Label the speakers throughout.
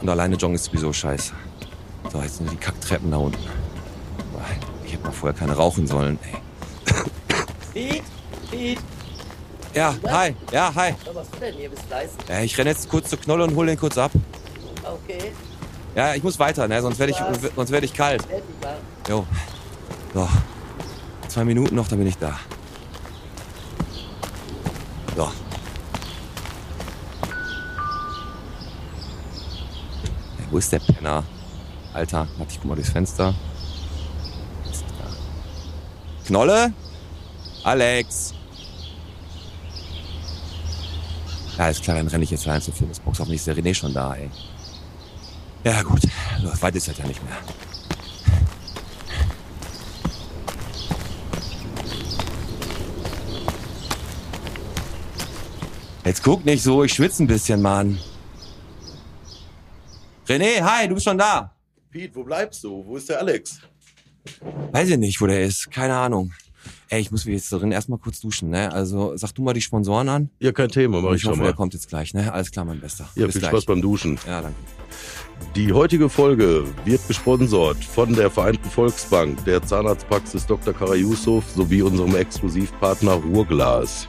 Speaker 1: und alleine joggen ist sowieso scheiße. So, jetzt sind die Kacktreppen da unten. Ich hätte mal vorher keine rauchen sollen, ey.
Speaker 2: Piet, Piet,
Speaker 1: Ja, hi, ja, hi.
Speaker 2: was machst du denn hier? Bist leise?
Speaker 1: Ja, ich renne jetzt kurz zur Knolle und hol den kurz ab.
Speaker 2: Okay,
Speaker 1: Ja, ich muss weiter, ne? Sonst werde ich, sonst werd ich kalt. Jo. So. Zwei Minuten noch, dann bin ich da. Wo ist der Penner? Alter, warte, ich guck mal durchs Fenster. Ist da. Knolle? Alex? Ja, ist klar, dann renne ich jetzt rein zur Fitnessbox. Hoffentlich ist der René schon da, ey. Ja, gut. So, weit ist das ja nicht mehr. Jetzt guck nicht so, ich schwitze ein bisschen, Mann. René, hi, du bist schon da.
Speaker 3: Pete, wo bleibst du? Wo ist der Alex?
Speaker 1: Weiß ich nicht, wo der ist. Keine Ahnung. Ey, ich muss mich jetzt drin erstmal kurz duschen, ne? Also sag du mal die Sponsoren an.
Speaker 3: Ja, kein Thema, mach ich,
Speaker 1: ich
Speaker 3: schon
Speaker 1: hoffe,
Speaker 3: mal.
Speaker 1: der kommt jetzt gleich, ne? Alles klar, mein Bester.
Speaker 3: Ja,
Speaker 1: Bis
Speaker 3: viel
Speaker 1: gleich.
Speaker 3: Spaß beim Duschen.
Speaker 1: Ja, danke.
Speaker 3: Die heutige Folge wird gesponsert von der Vereinten Volksbank, der Zahnarztpraxis Dr. Kara Yusuf sowie unserem Exklusivpartner Ruhrglas.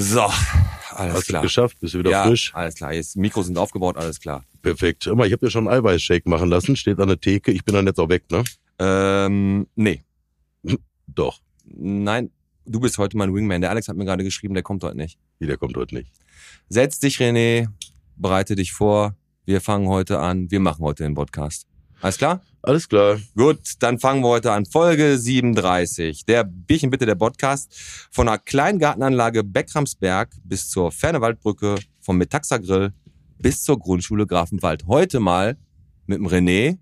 Speaker 1: So, alles
Speaker 3: Hast du
Speaker 1: klar.
Speaker 3: geschafft? Bist du wieder
Speaker 1: ja,
Speaker 3: frisch?
Speaker 1: alles klar. Jetzt Mikros sind aufgebaut, alles klar.
Speaker 3: Perfekt. Mal, ich habe dir schon einen Eiweißshake machen lassen, steht an der Theke. Ich bin dann jetzt auch weg, ne?
Speaker 1: Ähm, nee.
Speaker 3: Doch.
Speaker 1: Nein, du bist heute mein Wingman. Der Alex hat mir gerade geschrieben, der kommt heute nicht.
Speaker 3: Nee, der kommt heute nicht.
Speaker 1: Setz dich, René, bereite dich vor. Wir fangen heute an. Wir machen heute den Podcast. Alles klar?
Speaker 3: Alles klar.
Speaker 1: Gut, dann fangen wir heute an. Folge 37. Der Bierchen bitte der Podcast. Von der Kleingartenanlage Beckramsberg bis zur Fernewaldbrücke, vom Metaxa Grill bis zur Grundschule Grafenwald. Heute mal mit dem René.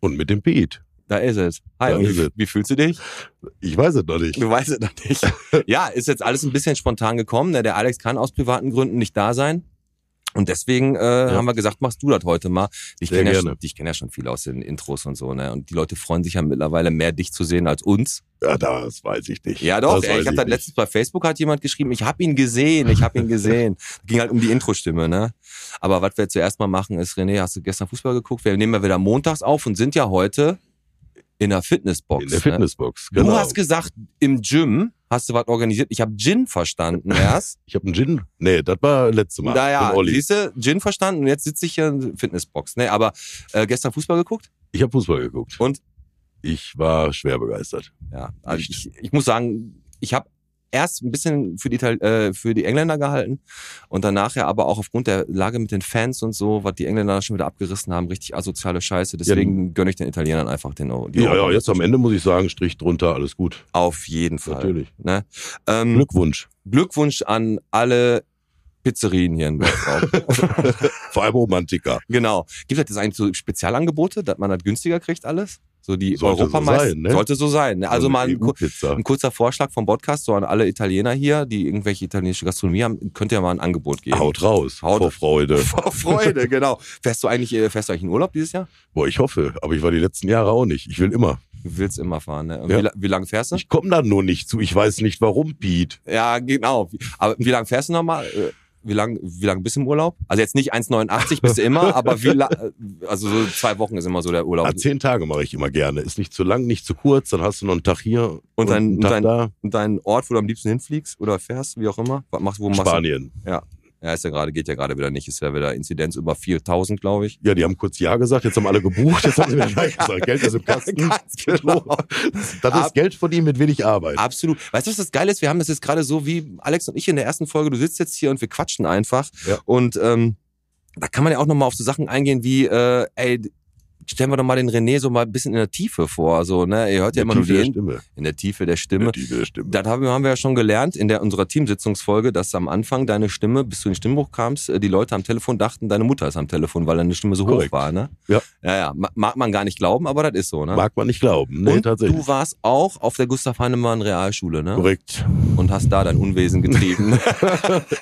Speaker 3: Und mit dem Pete.
Speaker 1: Da ist es. Hi,
Speaker 3: Da
Speaker 1: wie, wie fühlst du dich?
Speaker 3: Ich weiß es noch nicht.
Speaker 1: Du weißt es noch nicht. ja, ist jetzt alles ein bisschen spontan gekommen. ne? Der Alex kann aus privaten Gründen nicht da sein. Und deswegen äh, haben wir gesagt, machst du das heute mal. Ich kenne ja, schon- ich kenn ja schon viel aus den Intros und so. Ne? Und die Leute freuen sich ja mittlerweile mehr, dich zu sehen als uns.
Speaker 3: Ja, das weiß ich nicht.
Speaker 1: Ja doch, ey, ich habe das letztens bei Facebook hat jemand geschrieben, ich habe ihn gesehen, ich habe ihn gesehen. Ging halt um die Intro-Stimme, ne? Aber was wir zuerst mal machen ist, René, hast du gestern Fußball geguckt? Wir nehmen ja wieder montags auf und sind ja heute in der Fitnessbox.
Speaker 3: In der
Speaker 1: ne?
Speaker 3: Fitnessbox,
Speaker 1: Du
Speaker 3: genau.
Speaker 1: hast gesagt, im Gym hast du was organisiert. Ich habe Gin verstanden erst.
Speaker 3: Ich habe einen Gin. Nee, das war letztes Mal.
Speaker 1: naja, siehst du, Gin verstanden und jetzt sitze ich hier in der Fitnessbox. Ne, aber äh, gestern Fußball geguckt?
Speaker 3: Ich habe Fußball geguckt.
Speaker 1: Und?
Speaker 3: Ich war schwer begeistert.
Speaker 1: Ja, also ich, ich muss sagen, ich habe erst ein bisschen für die, äh, für die Engländer gehalten und danach ja aber auch aufgrund der Lage mit den Fans und so, was die Engländer schon wieder abgerissen haben, richtig asoziale Scheiße. Deswegen gönne ich den Italienern einfach den die
Speaker 3: Ja, ja,
Speaker 1: Euro-
Speaker 3: jetzt am Ende muss ich sagen, Strich drunter, alles gut.
Speaker 1: Auf jeden Fall.
Speaker 3: Natürlich.
Speaker 1: Ne? Ähm,
Speaker 3: Glückwunsch.
Speaker 1: Glückwunsch an alle Pizzerien hier in Bergstraum.
Speaker 3: Vor allem Romantiker.
Speaker 1: genau. Gibt es jetzt eigentlich so Spezialangebote, dass man das günstiger kriegt alles? So die
Speaker 3: Sollte so
Speaker 1: Europameister.
Speaker 3: sein, ne?
Speaker 1: Sollte so sein. Ne? Also
Speaker 3: So
Speaker 1: mal ein, ein kurzer Vorschlag vom Podcast so an alle Italiener hier, die irgendwelche italienische Gastronomie haben, könnt ihr mal ein Angebot geben.
Speaker 3: Haut raus.
Speaker 1: Haut-
Speaker 3: vor Freude.
Speaker 1: Vor Freude, genau. Fährst du eigentlich, äh, fährst du eigentlich in Urlaub dieses Jahr?
Speaker 3: Boah, ich hoffe, aber ich war die letzten Jahre auch nicht. Ich will immer.
Speaker 1: Du willst immer fahren, ne?
Speaker 3: Ja.
Speaker 1: wie, wie lange fährst du?
Speaker 3: Ich komme da nur nicht zu. Ich weiß nicht warum, Pete.
Speaker 1: Ja, genau. Aber wie lange fährst du nochmal? Wie lang, wie lang bist du im Urlaub? Also jetzt nicht 1,89 bist du immer, aber wie lang, also so zwei Wochen ist immer so der Urlaub.
Speaker 3: Ah, zehn Tage mache ich immer gerne. Ist nicht zu lang, nicht zu kurz. Dann hast du noch einen Tag hier
Speaker 1: Und dann-
Speaker 3: einen Tag
Speaker 1: dann-
Speaker 3: da.
Speaker 1: Und dein Ort, wo du am liebsten hinfliegst oder fährst, wie auch immer? Was machst, wo machst
Speaker 3: Spanien.
Speaker 1: Du? Ja, ist ja gerade, geht ja gerade wieder nicht. Ist ja wieder Inzidenz über 4000, glaube ich.
Speaker 3: Ja, die haben kurz Ja gesagt, jetzt haben alle gebucht, jetzt haben sie wieder Nein gesagt. Geld ist im Kasten.
Speaker 1: Ganz genau.
Speaker 3: Das
Speaker 1: Ab-
Speaker 3: ist Geld verdienen mit wenig Arbeit.
Speaker 1: Absolut. Weißt du, was das Geile ist? Wir haben das jetzt gerade so wie Alex und ich in der ersten Folge. Du sitzt jetzt hier und wir quatschen einfach.
Speaker 3: Ja.
Speaker 1: Und ähm, da kann man ja auch nochmal auf so Sachen eingehen wie, äh, ey, stellen wir doch mal den René so mal ein bisschen in der Tiefe vor. So, ne? Ihr hört ja
Speaker 3: In
Speaker 1: immer
Speaker 3: der
Speaker 1: nur
Speaker 3: Tiefe der
Speaker 1: den,
Speaker 3: Stimme.
Speaker 1: in der Tiefe der
Speaker 3: In
Speaker 1: Stimme.
Speaker 3: der Tiefe der Stimme.
Speaker 1: Das haben wir, haben wir ja schon gelernt in der unserer Teamsitzungsfolge, dass am Anfang deine Stimme, bis du in den Stimmbruch kamst, äh, die Leute am Telefon dachten, deine Mutter ist am Telefon, weil deine Stimme so
Speaker 3: Korrekt.
Speaker 1: hoch war. Ne?
Speaker 3: Ja.
Speaker 1: ja, ja. Ma- Mag man gar nicht glauben, aber das ist so. Ne?
Speaker 3: Mag man nicht glauben. Nee,
Speaker 1: und
Speaker 3: tatsächlich.
Speaker 1: du warst auch auf der Gustav Heinemann Realschule, ne?
Speaker 3: Korrekt.
Speaker 1: Und hast da dein Unwesen getrieben.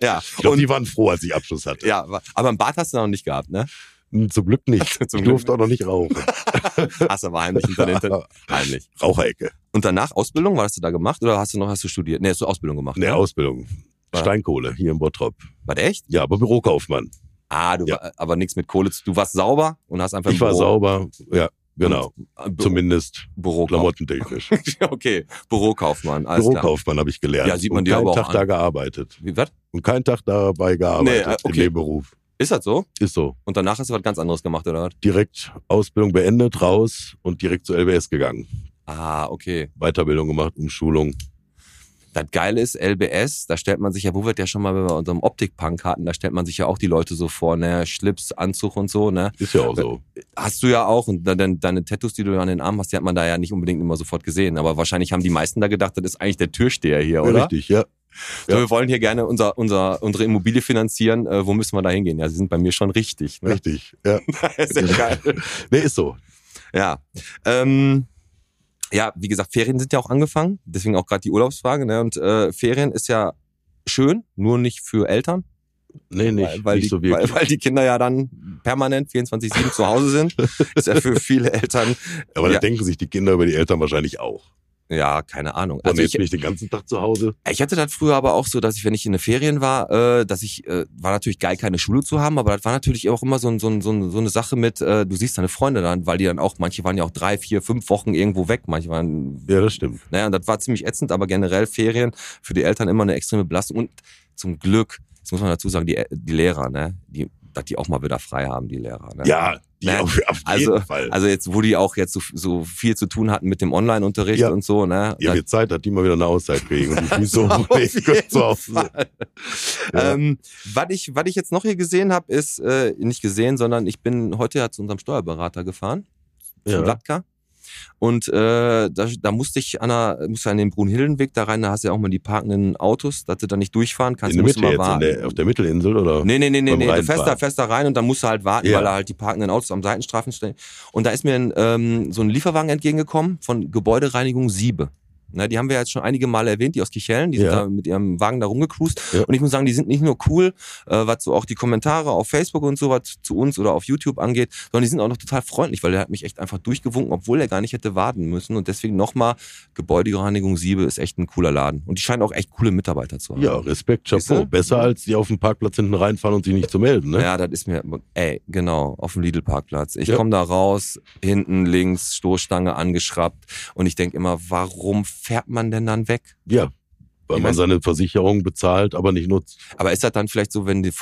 Speaker 1: Ja,
Speaker 3: Ich glaube,
Speaker 1: und,
Speaker 3: die waren froh, als ich Abschluss hatte.
Speaker 1: ja, aber einen Bart hast du noch nicht gehabt, ne?
Speaker 3: Hm, Zum Glück nicht.
Speaker 1: Zum
Speaker 3: ich
Speaker 1: Glück
Speaker 3: durfte auch noch nicht rauchen.
Speaker 1: Hast aber heimlich hinter Hinter- Heimlich.
Speaker 3: Raucherecke.
Speaker 1: Und danach Ausbildung, was hast du da gemacht oder hast du noch hast du studiert? Nee, hast du Ausbildung gemacht.
Speaker 3: Ne,
Speaker 1: ne?
Speaker 3: Ausbildung.
Speaker 1: Ja.
Speaker 3: Steinkohle hier in Bottrop.
Speaker 1: War der echt?
Speaker 3: Ja, aber Bürokaufmann.
Speaker 1: Ah, du
Speaker 3: Ja.
Speaker 1: war, aber nichts mit Kohle. zu- Du warst sauber und hast einfach
Speaker 3: Ich war
Speaker 1: Büro-
Speaker 3: sauber. Ja, genau.
Speaker 1: Äh, Büro,
Speaker 3: Zumindest
Speaker 1: Bürokaufmann.
Speaker 3: klamottentechnisch.
Speaker 1: okay, Bürokaufmann, alles.
Speaker 3: Bürokaufmann habe ich gelernt.
Speaker 1: Ja, sieht man
Speaker 3: und
Speaker 1: dir
Speaker 3: keinen
Speaker 1: aber auch
Speaker 3: Tag
Speaker 1: an.
Speaker 3: da gearbeitet.
Speaker 1: Wie, was?
Speaker 3: Und keinen Tag dabei gearbeitet
Speaker 1: Nee, äh, okay.
Speaker 3: in dem Beruf.
Speaker 1: Ist das so?
Speaker 3: Ist so.
Speaker 1: Und danach hast du was ganz anderes gemacht, oder was?
Speaker 3: Direkt Ausbildung beendet, raus und direkt zur LBS gegangen.
Speaker 1: Ah, okay.
Speaker 3: Weiterbildung gemacht, Umschulung.
Speaker 1: Das Geile ist, LBS, da stellt man sich ja, wo wird ja schon mal bei unserem Optik-Punk hatten, da stellt man sich ja auch die Leute so vor, ne, Schlips, Anzug und so, ne.
Speaker 3: Ist ja auch so.
Speaker 1: Hast du ja auch und dann deine Tattoos, die du an den Armen hast, die hat man da ja nicht unbedingt immer sofort gesehen. Aber wahrscheinlich haben die meisten da gedacht, das ist eigentlich der Türsteher hier, oder?
Speaker 3: Richtig, ja.
Speaker 1: So,
Speaker 3: Ja.
Speaker 1: wir wollen hier gerne unser, unser, unsere Immobilie finanzieren. Äh, wo müssen wir da hingehen? Ja, sie sind bei mir schon richtig. Ne?
Speaker 3: Richtig, ja.
Speaker 1: Sehr geil.
Speaker 3: Nee, ist so.
Speaker 1: Ja. Ähm, ja, wie gesagt, Ferien sind ja auch angefangen. Deswegen auch gerade die Urlaubsfrage. Ne? Und äh, Ferien ist ja schön, nur nicht für Eltern.
Speaker 3: Nee, nicht,
Speaker 1: weil, weil,
Speaker 3: nicht
Speaker 1: die,
Speaker 3: so wirklich.
Speaker 1: weil, weil die Kinder ja dann permanent 24-7 zu Hause sind. Ist ja für viele Eltern,
Speaker 3: Aber da
Speaker 1: ja.
Speaker 3: denken sich die Kinder über die Eltern wahrscheinlich auch.
Speaker 1: Ja, keine Ahnung.
Speaker 3: Also
Speaker 1: Also
Speaker 3: jetzt
Speaker 1: ich,
Speaker 3: bin ich den ganzen Tag zu Hause.
Speaker 1: Ich hatte das früher aber auch so, dass ich, wenn ich in den Ferien war, äh, dass ich, äh, war natürlich geil, keine Schule zu haben, aber das war natürlich auch immer so, ein, so, ein, so, ein, so eine Sache mit, äh, du siehst deine Freunde dann, weil die dann auch, manche waren ja auch drei, vier, fünf Wochen irgendwo weg, manche waren,
Speaker 3: Ja, das stimmt.
Speaker 1: naja, und das war ziemlich ätzend, aber generell Ferien für die Eltern immer eine extreme Belastung und zum Glück, das muss man dazu sagen, die, die Lehrer, ne, die, dass die auch mal wieder frei haben, die Lehrer. Ne?
Speaker 3: Ja, die
Speaker 1: Ne?
Speaker 3: auf, auf
Speaker 1: Also-
Speaker 3: jeden Fall.
Speaker 1: Also jetzt, wo die auch jetzt so, so viel zu tun hatten mit dem Online-Unterricht
Speaker 3: Ja.
Speaker 1: und so, ne?
Speaker 3: ja, wird Zeit, dass die mal wieder eine Auszeit kriegen. Und bin so.
Speaker 1: Fall.
Speaker 3: Ja.
Speaker 1: Ähm, was ich, was ich jetzt noch hier gesehen habe, ist äh, nicht gesehen, sondern ich bin heute ja zu unserem Steuerberater gefahren, zu
Speaker 3: Ja.
Speaker 1: Latka. Und äh, da, da musste ich an, der, musste an den Brunhildenweg da rein, da hast du ja auch mal die parkenden Autos, dass du da nicht durchfahren kannst,
Speaker 3: In der Mitte jetzt, der, auf der Mittelinsel, oder?
Speaker 1: Nee, nee, nee, nee, nee. Du fährst da, fährst da rein und dann musst du halt warten,
Speaker 3: Ja.
Speaker 1: weil da halt die parkenden Autos am Seitenstreifen stehen. Und da ist mir ein, ähm, so ein Lieferwagen entgegengekommen von Gebäudereinigung Siebe. Na, die haben wir jetzt schon einige Male erwähnt, die aus Kicheln, die sind
Speaker 3: Ja.
Speaker 1: da mit ihrem Wagen da rumgecruised.
Speaker 3: Ja.
Speaker 1: Und ich muss sagen, die sind nicht nur cool, äh, was so auch die Kommentare auf Facebook und so was zu uns oder auf YouTube angeht, sondern die sind auch noch total freundlich, weil der hat mich echt einfach durchgewunken, obwohl er gar nicht hätte warten müssen. Und deswegen nochmal, Gebäudereinigung Siebe ist echt ein cooler Laden. Und die scheinen auch echt coole Mitarbeiter zu haben.
Speaker 3: Ja, Respekt, Chapeau. Besser als die auf dem Parkplatz hinten reinfahren und sich nicht zu melden, ne?
Speaker 1: Ja, das ist mir, ey, genau, auf dem Lidl-Parkplatz. Ich
Speaker 3: Ja.
Speaker 1: komme da raus, hinten links, Stoßstange angeschraubt und ich denk immer, warum fährt man denn dann weg?
Speaker 3: Ja. Weil man seine Versicherung bezahlt, aber nicht nutzt.
Speaker 1: Aber ist das dann vielleicht so, wenn die,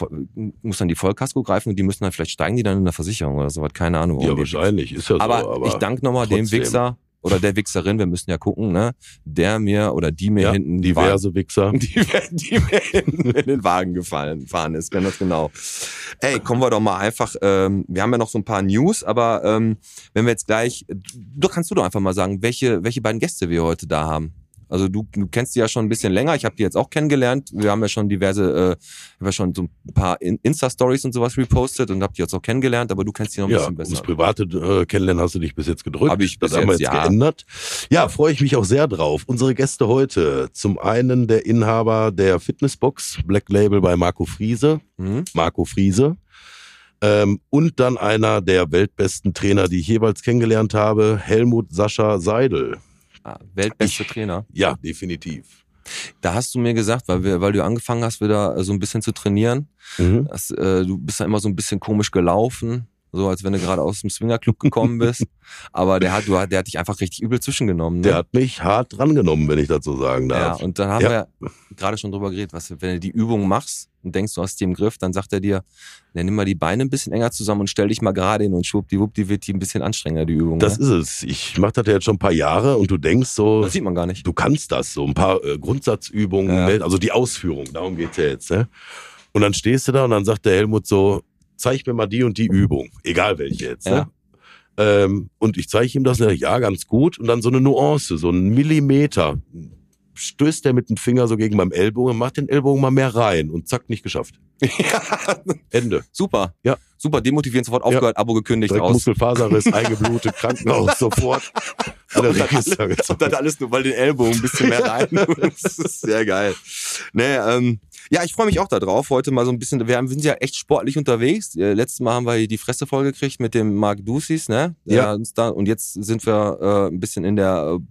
Speaker 1: muss dann die Vollkasko greifen und die müssen dann vielleicht steigen die dann in der Versicherung oder sowas? Keine Ahnung.
Speaker 3: Ja, wahrscheinlich. Ist ja so.
Speaker 1: aber,
Speaker 3: Aber
Speaker 1: ich danke nochmal dem. Wichser oder der Wichserin, wir müssen ja gucken, ne, der mir oder die mir
Speaker 3: ja,
Speaker 1: hinten
Speaker 3: diverse Wichser.
Speaker 1: die, die mir hinten in den Wagen gefallen fahren ist, ganz genau. Ey, kommen wir doch mal einfach, ähm, wir haben ja noch so ein paar News, aber ähm, wenn wir jetzt gleich, du kannst du doch einfach mal sagen, welche, welche beiden Gäste wir heute da haben. Also du, du kennst die ja schon ein bisschen länger, ich habe die jetzt auch kennengelernt. Wir haben ja schon diverse, äh, haben ja schon so ein paar In- Insta-Stories und sowas repostet und hab die jetzt auch kennengelernt, aber du kennst die noch ein
Speaker 3: Ja,
Speaker 1: bisschen besser.
Speaker 3: private äh, Kennenlernen hast du dich bis jetzt gedrückt.
Speaker 1: Hab ich
Speaker 3: das
Speaker 1: bis
Speaker 3: haben wir
Speaker 1: jetzt,
Speaker 3: jetzt
Speaker 1: ja.
Speaker 3: geändert. Ja, freue ich mich auch sehr drauf. Unsere Gäste heute. Zum einen der Inhaber der Fitnessbox, Black Label bei Marco Friese.
Speaker 1: Mhm.
Speaker 3: Marco Friese. Ähm, und dann einer der weltbesten Trainer, die ich jeweils kennengelernt habe, Helmut Sascha Seidel.
Speaker 1: Ah, Weltbeste Trainer.
Speaker 3: Ja, definitiv.
Speaker 1: Da hast du mir gesagt, weil, wir, weil du angefangen hast, wieder äh, so ein bisschen zu trainieren,
Speaker 3: Mhm.
Speaker 1: dass, äh, du bist ja immer so ein bisschen komisch gelaufen, so als wenn du gerade aus dem Swingerclub gekommen bist. Aber der hat, du, der hat dich einfach richtig übel zwischengenommen. Ne?
Speaker 3: Der hat mich hart drangenommen, wenn ich so sagen
Speaker 1: ja,
Speaker 3: darf.
Speaker 1: und dann haben
Speaker 3: Ja.
Speaker 1: wir ja gerade schon drüber geredet, was, wenn du die Übung machst und denkst, du hast die im Griff, dann sagt er dir, ne, nimm mal die Beine ein bisschen enger zusammen und stell dich mal gerade hin und schwuppdiwupp, die wird die ein bisschen anstrengender, die Übung.
Speaker 3: das
Speaker 1: ne?
Speaker 3: ist es. Ich mache das ja jetzt schon ein paar Jahre und du denkst so,
Speaker 1: das sieht man gar nicht.
Speaker 3: du kannst das, so ein paar äh, Grundsatzübungen,
Speaker 1: Ja.
Speaker 3: ne? also die Ausführung, darum geht's ja jetzt. Ne? Und dann stehst du da und dann sagt der Helmut so, zeig mir mal die und die Übung, egal welche jetzt.
Speaker 1: Ja.
Speaker 3: Ne? Ähm, und ich zeige ihm das, sagt, ja, ganz gut. Und dann so eine Nuance, so ein Millimeter. Stößt er mit dem Finger so gegen meinem Ellbogen, macht den Ellbogen mal mehr rein und zack, nicht geschafft. Ende.
Speaker 1: Super.
Speaker 3: Ja.
Speaker 1: Super, demotivierend, sofort aufgehört, Abo gekündigt,
Speaker 3: Direkt
Speaker 1: raus.
Speaker 3: Muskelfaserriss, eingeblutet, Krankenhaus, sofort.
Speaker 1: Und dann, alles, und dann alles nur, weil den Ellbogen ein bisschen mehr rein. das ist sehr geil. Nee, ähm, Ja, ich freue mich auch darauf. Heute mal so ein bisschen, wir haben- sind ja echt sportlich unterwegs. Äh, letztes Mal haben wir die Fresse vollgekriegt mit dem Mark Ducis, ne?
Speaker 3: Ja.
Speaker 1: Da, und jetzt sind wir äh, ein bisschen in der äh,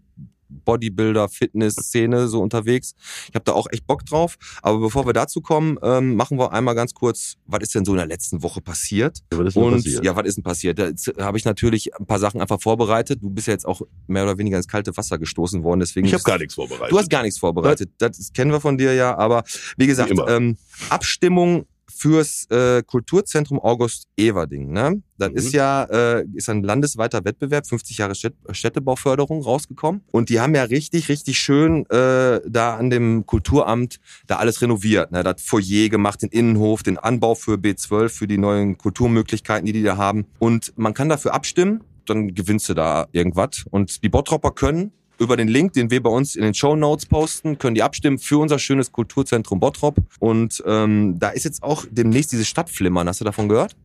Speaker 1: Bodybuilder-Fitness-Szene so unterwegs. Ich habe da auch echt Bock drauf. Aber bevor wir dazu kommen, ähm, machen wir einmal ganz kurz, was ist denn so in der letzten Woche passiert?
Speaker 3: Was ist denn
Speaker 1: Und
Speaker 3: passiert?
Speaker 1: ja, was ist denn passiert? Da jetzt habe ich natürlich ein paar Sachen einfach vorbereitet. Du bist ja jetzt auch mehr oder weniger ins kalte Wasser gestoßen worden, deswegen
Speaker 3: ich habe gar nichts vorbereitet.
Speaker 1: Du hast gar nichts vorbereitet. Das kennen wir von dir ja. Aber wie gesagt, ähm, Abstimmung fürs äh, Kulturzentrum August Everding. Ne? Das
Speaker 3: Mhm.
Speaker 1: ist ja äh, ist ein landesweiter Wettbewerb, 50 Jahre Städt Städtebauförderung rausgekommen. Und die haben ja richtig, richtig schön äh, da an dem Kulturamt da alles renoviert. Ne? Das Foyer gemacht, den Innenhof, den Anbau für B12, für die neuen Kulturmöglichkeiten, die die da haben. Und man kann dafür abstimmen, dann gewinnst du da irgendwas. Und die Bottropper können über den Link, den wir bei uns in den Show Notes posten, können die abstimmen für unser schönes Kulturzentrum Bottrop. Und ähm, da ist jetzt auch demnächst dieses Stadtflimmern. Hast du davon gehört?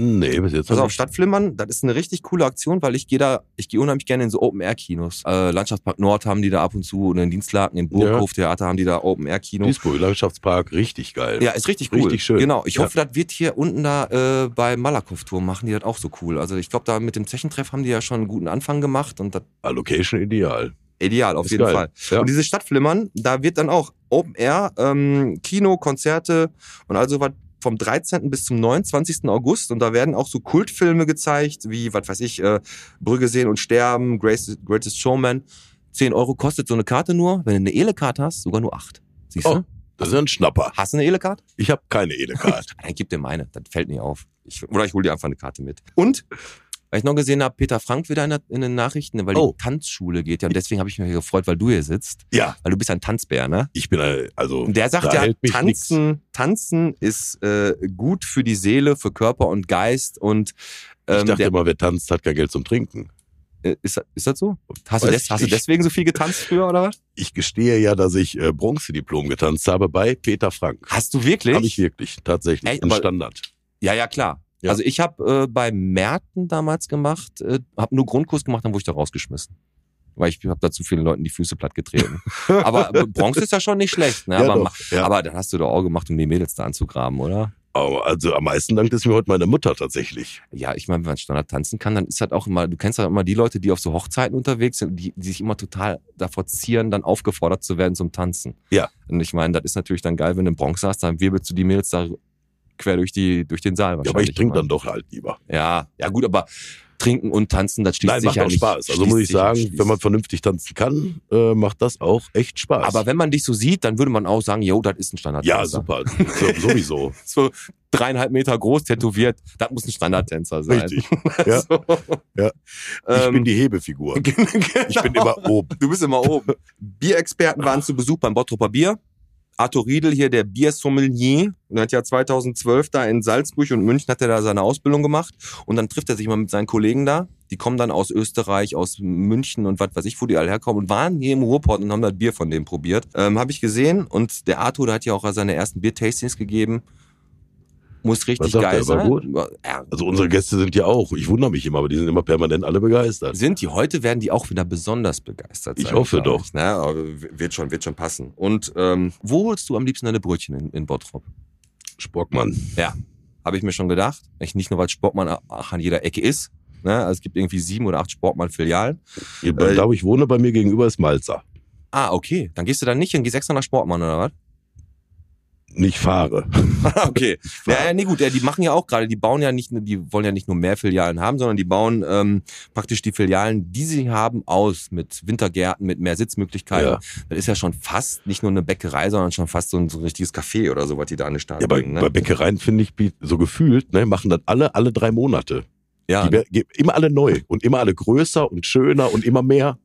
Speaker 3: Nee, bis jetzt
Speaker 1: Pass
Speaker 3: noch
Speaker 1: auf. Stadtflimmern, das ist eine richtig coole Aktion, weil ich gehe da, ich gehe unheimlich gerne in so Open-Air-Kinos. Äh, Landschaftspark Nord haben die da ab und zu und in Dienstlaken, in Burghof Theater haben die da Open-Air-Kino.
Speaker 3: Duisburg, Landschaftspark, richtig geil.
Speaker 1: Ja, ist richtig cool.
Speaker 3: Richtig schön.
Speaker 1: Genau. Ich
Speaker 3: Ja.
Speaker 1: hoffe, das wird hier unten da äh, bei Malakow-Turm machen die das auch so cool. Also ich glaube, da mit dem Zechentreff haben die ja schon einen guten Anfang gemacht und das
Speaker 3: Ah, Location ideal.
Speaker 1: ideal auf
Speaker 3: Ist
Speaker 1: jeden
Speaker 3: geil.
Speaker 1: Fall.
Speaker 3: Ja.
Speaker 1: Und dieses Stadtflimmern, da wird dann auch Open Air, ähm, Kino, Konzerte und also was vom 13. bis zum 29. August und da werden auch so Kultfilme gezeigt, wie, was weiß ich, äh, Brügge sehen und sterben, Greatest, Greatest Showman. 10 Euro kostet so eine Karte nur. Wenn du eine Ele-Karte hast, sogar nur 8. Siehst
Speaker 3: Oh.
Speaker 1: du?
Speaker 3: Das ist ein Schnapper.
Speaker 1: Hast du eine Ele-Karte?
Speaker 3: Ich habe keine Edekarte.
Speaker 1: Dann gib dir meine, das fällt nicht auf. Ich, oder ich hole dir einfach eine Karte mit. Und, weil ich noch gesehen habe, Peter Frank wieder in, der, in den Nachrichten, weil
Speaker 3: Oh.
Speaker 1: die Tanzschule geht ja. Und deswegen habe ich mich gefreut, weil du hier sitzt.
Speaker 3: ja,
Speaker 1: Weil du bist ein Tanzbär, ne?
Speaker 3: ich bin ein, also
Speaker 1: Und der sagt ja, tanzen, tanzen ist äh, gut für die Seele, für Körper und Geist. Und
Speaker 3: ich
Speaker 1: ähm,
Speaker 3: dachte
Speaker 1: der,
Speaker 3: immer, wer tanzt, hat kein Geld zum Trinken.
Speaker 1: äh, ist, das- ist das so? Hast, du, des,
Speaker 3: ich
Speaker 1: hast du deswegen so viel getanzt früher, oder was?
Speaker 3: Ich gestehe ja, dass ich äh, Bronzediplom getanzt habe bei Peter Frank.
Speaker 1: Hast du wirklich?
Speaker 3: Habe ich wirklich, tatsächlich.
Speaker 1: Echt? Aber-
Speaker 3: Standard.
Speaker 1: Ja, ja, klar.
Speaker 3: Ja.
Speaker 1: Also ich habe äh, bei Merten damals gemacht, äh, habe nur Grundkurs gemacht, dann wurde ich da rausgeschmissen. Weil ich habe da zu vielen Leuten die Füße platt getreten. aber äh, Bronze ist ja schon nicht schlecht, ne?
Speaker 3: Ja,
Speaker 1: aber,
Speaker 3: doch, ja.
Speaker 1: aber dann hast du doch auch gemacht, um die Mädels da anzugraben, oder?
Speaker 3: Also am meisten dankt es mir heute meine Mutter tatsächlich.
Speaker 1: Ja, ich meine, wenn man Standard tanzen kann, dann ist halt auch immer, du kennst halt immer die Leute, die auf so Hochzeiten unterwegs sind, die, die sich immer total davor zieren, dann aufgefordert zu werden zum Tanzen.
Speaker 3: Ja.
Speaker 1: Und ich meine, das ist natürlich dann geil, wenn du in Bronx hast, dann wirbelst du die Mädels da quer durch die, durch den Saal
Speaker 3: Ja, aber ich
Speaker 1: wahrscheinlich
Speaker 3: trinke dann doch halt lieber.
Speaker 1: Ja, ja gut, aber trinken und tanzen, das schließt
Speaker 3: Nein,
Speaker 1: sich
Speaker 3: macht
Speaker 1: ja
Speaker 3: auch. Spaß. Also muss ich sagen, wenn man vernünftig tanzen kann, äh, macht das auch echt Spaß.
Speaker 1: aber wenn man dich so sieht, dann würde man auch sagen, yo, das ist ein Standard.
Speaker 3: ja, super. So, sowieso.
Speaker 1: So dreieinhalb Meter groß, tätowiert, das muss ein Standardtänzer sein.
Speaker 3: Richtig. Ja.
Speaker 1: so.
Speaker 3: Ja. Ich
Speaker 1: Ähm,
Speaker 3: bin die Hebefigur. Ich bin immer oben.
Speaker 1: Du bist immer oben. Bierexperten waren zu Besuch beim Bottroper Bier. Arthur Riedel hier, der Biersommelier, der hat ja 2012 da in Salzburg und München hat er da seine Ausbildung gemacht und dann trifft er sich mal mit seinen Kollegen da. Die kommen dann aus Österreich, aus München und was weiß ich, wo die alle herkommen und waren hier im Ruhrport und haben das Bier von dem probiert. Ähm, Habe ich gesehen und der Arthur, der hat ja auch seine ersten Bier-Tastings gegeben. Muss richtig geil
Speaker 3: War
Speaker 1: sein. Ja,
Speaker 3: Also unsere Gäste sind ja auch, ich wundere mich immer, aber die sind immer permanent alle begeistert.
Speaker 1: sind die heute werden die auch wieder besonders begeistert sein.
Speaker 3: Ich hoffe doch.
Speaker 1: Ich, ne? Wird schon, wird schon passen. Und ähm, wo holst du am liebsten deine Brötchen in, in Bottrop?
Speaker 3: Sporkmann.
Speaker 1: Habe ich mir schon gedacht. Ich, nicht nur, weil Sportmann ach, an jeder Ecke ist. Ne? Also es gibt irgendwie sieben oder acht Sportmann-Filialen.
Speaker 3: Hier,
Speaker 1: Äh,
Speaker 3: da wo ich wohne, bei mir gegenüber ist Malzer.
Speaker 1: Ah, okay. Dann gehst du da nicht und gehst extra nach Sportmann oder was?
Speaker 3: Nicht fahre.
Speaker 1: okay. Ja, ja, nee, gut. Ja, die machen ja auch gerade, die bauen ja nicht, nur- die wollen ja nicht nur mehr Filialen haben, sondern die bauen ähm, praktisch die Filialen, die sie haben, aus mit Wintergärten, mit mehr Sitzmöglichkeiten.
Speaker 3: Ja.
Speaker 1: Das ist ja schon fast nicht nur eine Bäckerei, sondern schon fast so ein, so ein richtiges Café oder so, was die da an den Start
Speaker 3: Ja, bei,
Speaker 1: bringen. Ne?
Speaker 3: bei Bäckereien finde ich so gefühlt, ne, machen das alle, alle drei Monate.
Speaker 1: ja,
Speaker 3: Die, immer alle neu und immer alle größer und schöner und immer mehr.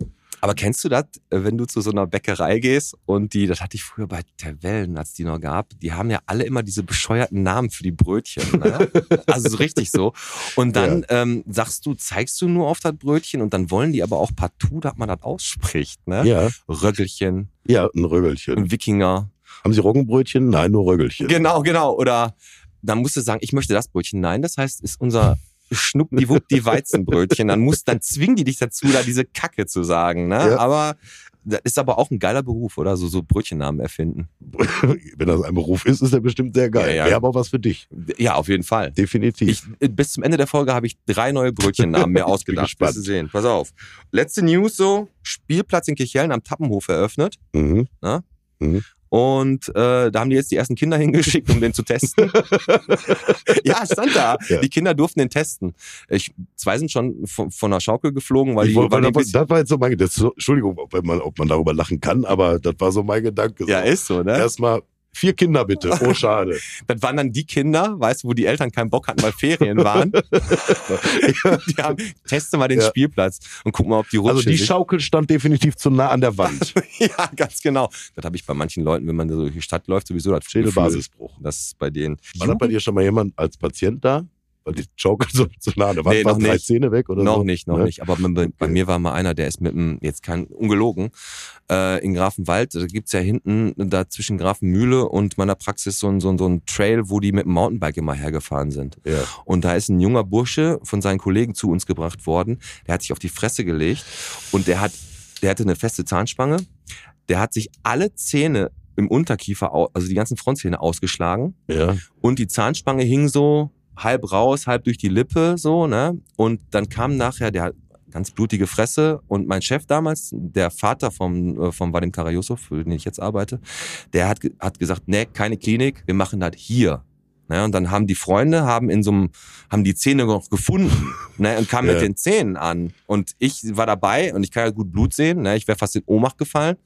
Speaker 1: Aber kennst du das, äh, wenn du zu so einer Bäckerei gehst und die, das hatte ich früher bei Terwellen, als die noch gab, die haben ja alle immer diese bescheuerten Namen für die Brötchen. Ne? also so richtig so. Und dann ähm, sagst du, zeigst du nur auf das Brötchen und dann wollen die aber auch partout, dass man das ausspricht. Ne?
Speaker 3: Ja,
Speaker 1: Röggelchen,
Speaker 3: ja, ein Röggelchen.
Speaker 1: ein Wikinger.
Speaker 3: Haben Sie Roggenbrötchen? Nein, nur Röggelchen.
Speaker 1: Genau, genau. Oder dann musst du sagen, ich möchte das Brötchen. Nein, das heißt, ist unser Schnuppdiwupp die Weizenbrötchen. Dann muss, dann zwingen die dich dazu, da diese Kacke zu sagen. Ne?
Speaker 3: Ja.
Speaker 1: Aber Das ist aber auch ein geiler Beruf, oder? So, so Brötchennamen erfinden.
Speaker 3: Wenn das ein Beruf ist, ist er bestimmt sehr geil.
Speaker 1: Ja, ja.
Speaker 3: Wäre aber was für dich.
Speaker 1: Ja, auf jeden Fall.
Speaker 3: Definitiv.
Speaker 1: Ich, bis zum Ende der Folge habe ich drei neue Brötchennamen mir ausgedacht. du sehen. Pass auf. Letzte News so: Spielplatz in Kirchhellen am Tappenhof eröffnet.
Speaker 3: mhm.
Speaker 1: Und äh, da haben die jetzt die ersten Kinder hingeschickt, um den zu testen. ja, stand da.
Speaker 3: Ja.
Speaker 1: Die Kinder durften den testen. Ich, zwei sind schon von, von der Schaukel geflogen, weil
Speaker 3: Ich
Speaker 1: die,
Speaker 3: wollte-
Speaker 1: weil die
Speaker 3: das, das war jetzt so mein Gedanke. Entschuldigung, ob man, ob man darüber lachen kann, aber das war so mein Gedanke.
Speaker 1: Ja, ist so, ne?
Speaker 3: Erstmal vier Kinder bitte. Oh, schade.
Speaker 1: Das waren dann die Kinder, weißt du, wo die Eltern keinen Bock hatten, weil Ferien waren. die haben, teste mal den
Speaker 3: Ja.
Speaker 1: Spielplatz und guck mal, ob die rutschen.
Speaker 3: Also die. Schaukel stand definitiv zu nah an der Wand.
Speaker 1: ja, ganz genau. Das habe ich bei manchen Leuten, wenn man so durch die Stadt läuft, sowieso das
Speaker 3: Schädelbasisbruch.
Speaker 1: Das ist bei denen.
Speaker 3: War das bei dir schon mal jemand als Patient da? Weil die Schaukel so zu nah an der Wand
Speaker 1: Nee,
Speaker 3: war,
Speaker 1: noch
Speaker 3: drei
Speaker 1: nicht.
Speaker 3: Zähne weg oder
Speaker 1: noch
Speaker 3: so?
Speaker 1: nicht, noch
Speaker 3: Ne?
Speaker 1: nicht. Aber bei, bei
Speaker 3: Okay.
Speaker 1: mir war mal einer, der ist mit dem, jetzt kein ungelogen, äh, in Grafenwald, da gibt's ja hinten, da zwischen Grafenmühle und meiner Praxis so ein, so ein, so ein Trail, wo die mit dem Mountainbike immer hergefahren sind.
Speaker 3: Ja.
Speaker 1: Und da ist ein junger Bursche von seinen Kollegen zu uns gebracht worden. Der hat sich auf die Fresse gelegt und der hat, der hatte eine feste Zahnspange. Der hat sich alle Zähne im Unterkiefer, also die ganzen Frontzähne ausgeschlagen
Speaker 3: ja.
Speaker 1: und die Zahnspange hing so halb raus, halb durch die Lippe, so, ne? Und dann kam nachher der ganz blutige Fresse und mein Chef damals, der Vater vom, äh, vom Vadim Karajusov, für den ich jetzt arbeite, der hat, hat gesagt, nee, keine Klinik, wir machen das hier. Ne, und dann haben die Freunde, haben in so einem, haben die Zähne noch gefunden, ne, und kamen
Speaker 3: Ja.
Speaker 1: mit den Zähnen an. Und ich war dabei und ich kann ja gut Blut sehen, ne, ich wäre fast in Ohnmacht gefallen.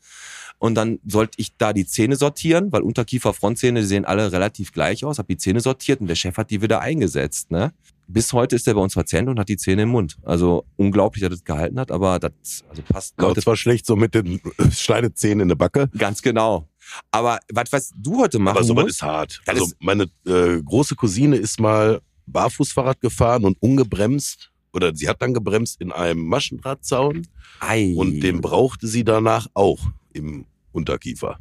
Speaker 1: Und dann sollte ich da die Zähne sortieren, weil Unterkiefer, Frontzähne, die sehen alle relativ gleich aus. Hab die Zähne sortiert und der Chef hat die wieder eingesetzt. Ne? Bis heute ist er bei uns Patient und hat die Zähne im Mund. Also unglaublich, dass er das gehalten hat, aber das also passt Leute
Speaker 3: zwar schlecht so mit den Schneidezähnen in der Backe.
Speaker 1: ganz genau. Aber was, was du heute machen
Speaker 3: Aber sowas
Speaker 1: musst,
Speaker 3: ist hart.
Speaker 1: Das
Speaker 3: also
Speaker 1: ist-
Speaker 3: meine äh, große Cousine ist mal Barfußfahrrad gefahren und ungebremst. Oder sie hat dann gebremst in einem Maschendrahtzaun
Speaker 1: ei,
Speaker 3: und den brauchte sie danach auch im Unterkiefer.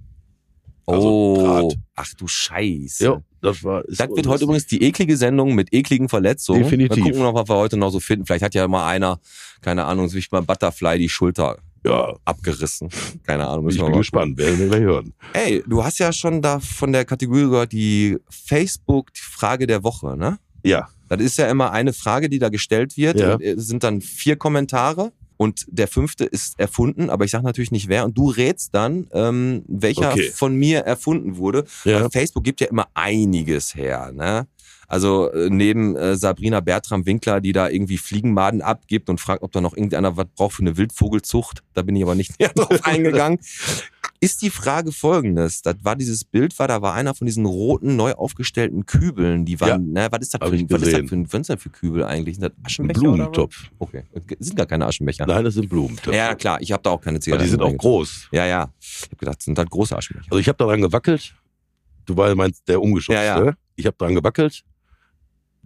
Speaker 1: oh,
Speaker 3: also Draht.
Speaker 1: ach du Scheiße.
Speaker 3: Ja, das war.
Speaker 1: Das wird heute übrigens die eklige Sendung mit ekligen Verletzungen.
Speaker 3: Definitiv.
Speaker 1: Wir gucken noch, was wir heute noch so finden. Vielleicht hat ja mal einer, keine Ahnung, sich beim Butterfly die Schulter
Speaker 3: Ja,
Speaker 1: abgerissen. Keine Ahnung.
Speaker 3: ich bin
Speaker 1: mal
Speaker 3: gespannt. Werden wir gleich hören.
Speaker 1: Ey, du hast ja schon da von der Kategorie gehört, die Facebook, die Frage der Woche, ne?
Speaker 3: Ja,
Speaker 1: Das ist ja immer eine Frage, die da gestellt wird.
Speaker 3: Ja.
Speaker 1: Und es sind dann vier Kommentare und der fünfte ist erfunden, aber ich sage natürlich nicht wer. Und du rätst dann, ähm, welcher
Speaker 3: Okay.
Speaker 1: von mir erfunden wurde.
Speaker 3: ja.
Speaker 1: Facebook gibt ja immer einiges her, ne? Also äh, neben äh, Sabrina Bertram Winkler, die da irgendwie Fliegenmaden abgibt und fragt, ob da noch irgendeiner was braucht für eine Wildvogelzucht, da bin ich aber nicht näher drauf eingegangen. Ist die Frage folgendes, das war dieses Bild, war da war einer von diesen roten, neu aufgestellten Kübeln, die waren, ne, was ist das für, was ist das
Speaker 3: gesehen.
Speaker 1: für, ein- was ist das für Kübel eigentlich? Sind das
Speaker 3: Ein
Speaker 1: Aschenbecher was?
Speaker 3: Blumentopf.
Speaker 1: Okay, sind gar keine Aschenbecher.
Speaker 3: Nein, das sind Blumentöpfe.
Speaker 1: Ja, klar, ich habe da auch keine
Speaker 3: Aber
Speaker 1: Zigaretten.
Speaker 3: die sind auch groß.
Speaker 1: Ja, ja. Ich habe gedacht, das sind halt große Aschenbecher.
Speaker 3: Also ich habe daran gewackelt. Du war meinst der umgeschubste.
Speaker 1: Ja, ja.
Speaker 3: Ich habe daran gewackelt.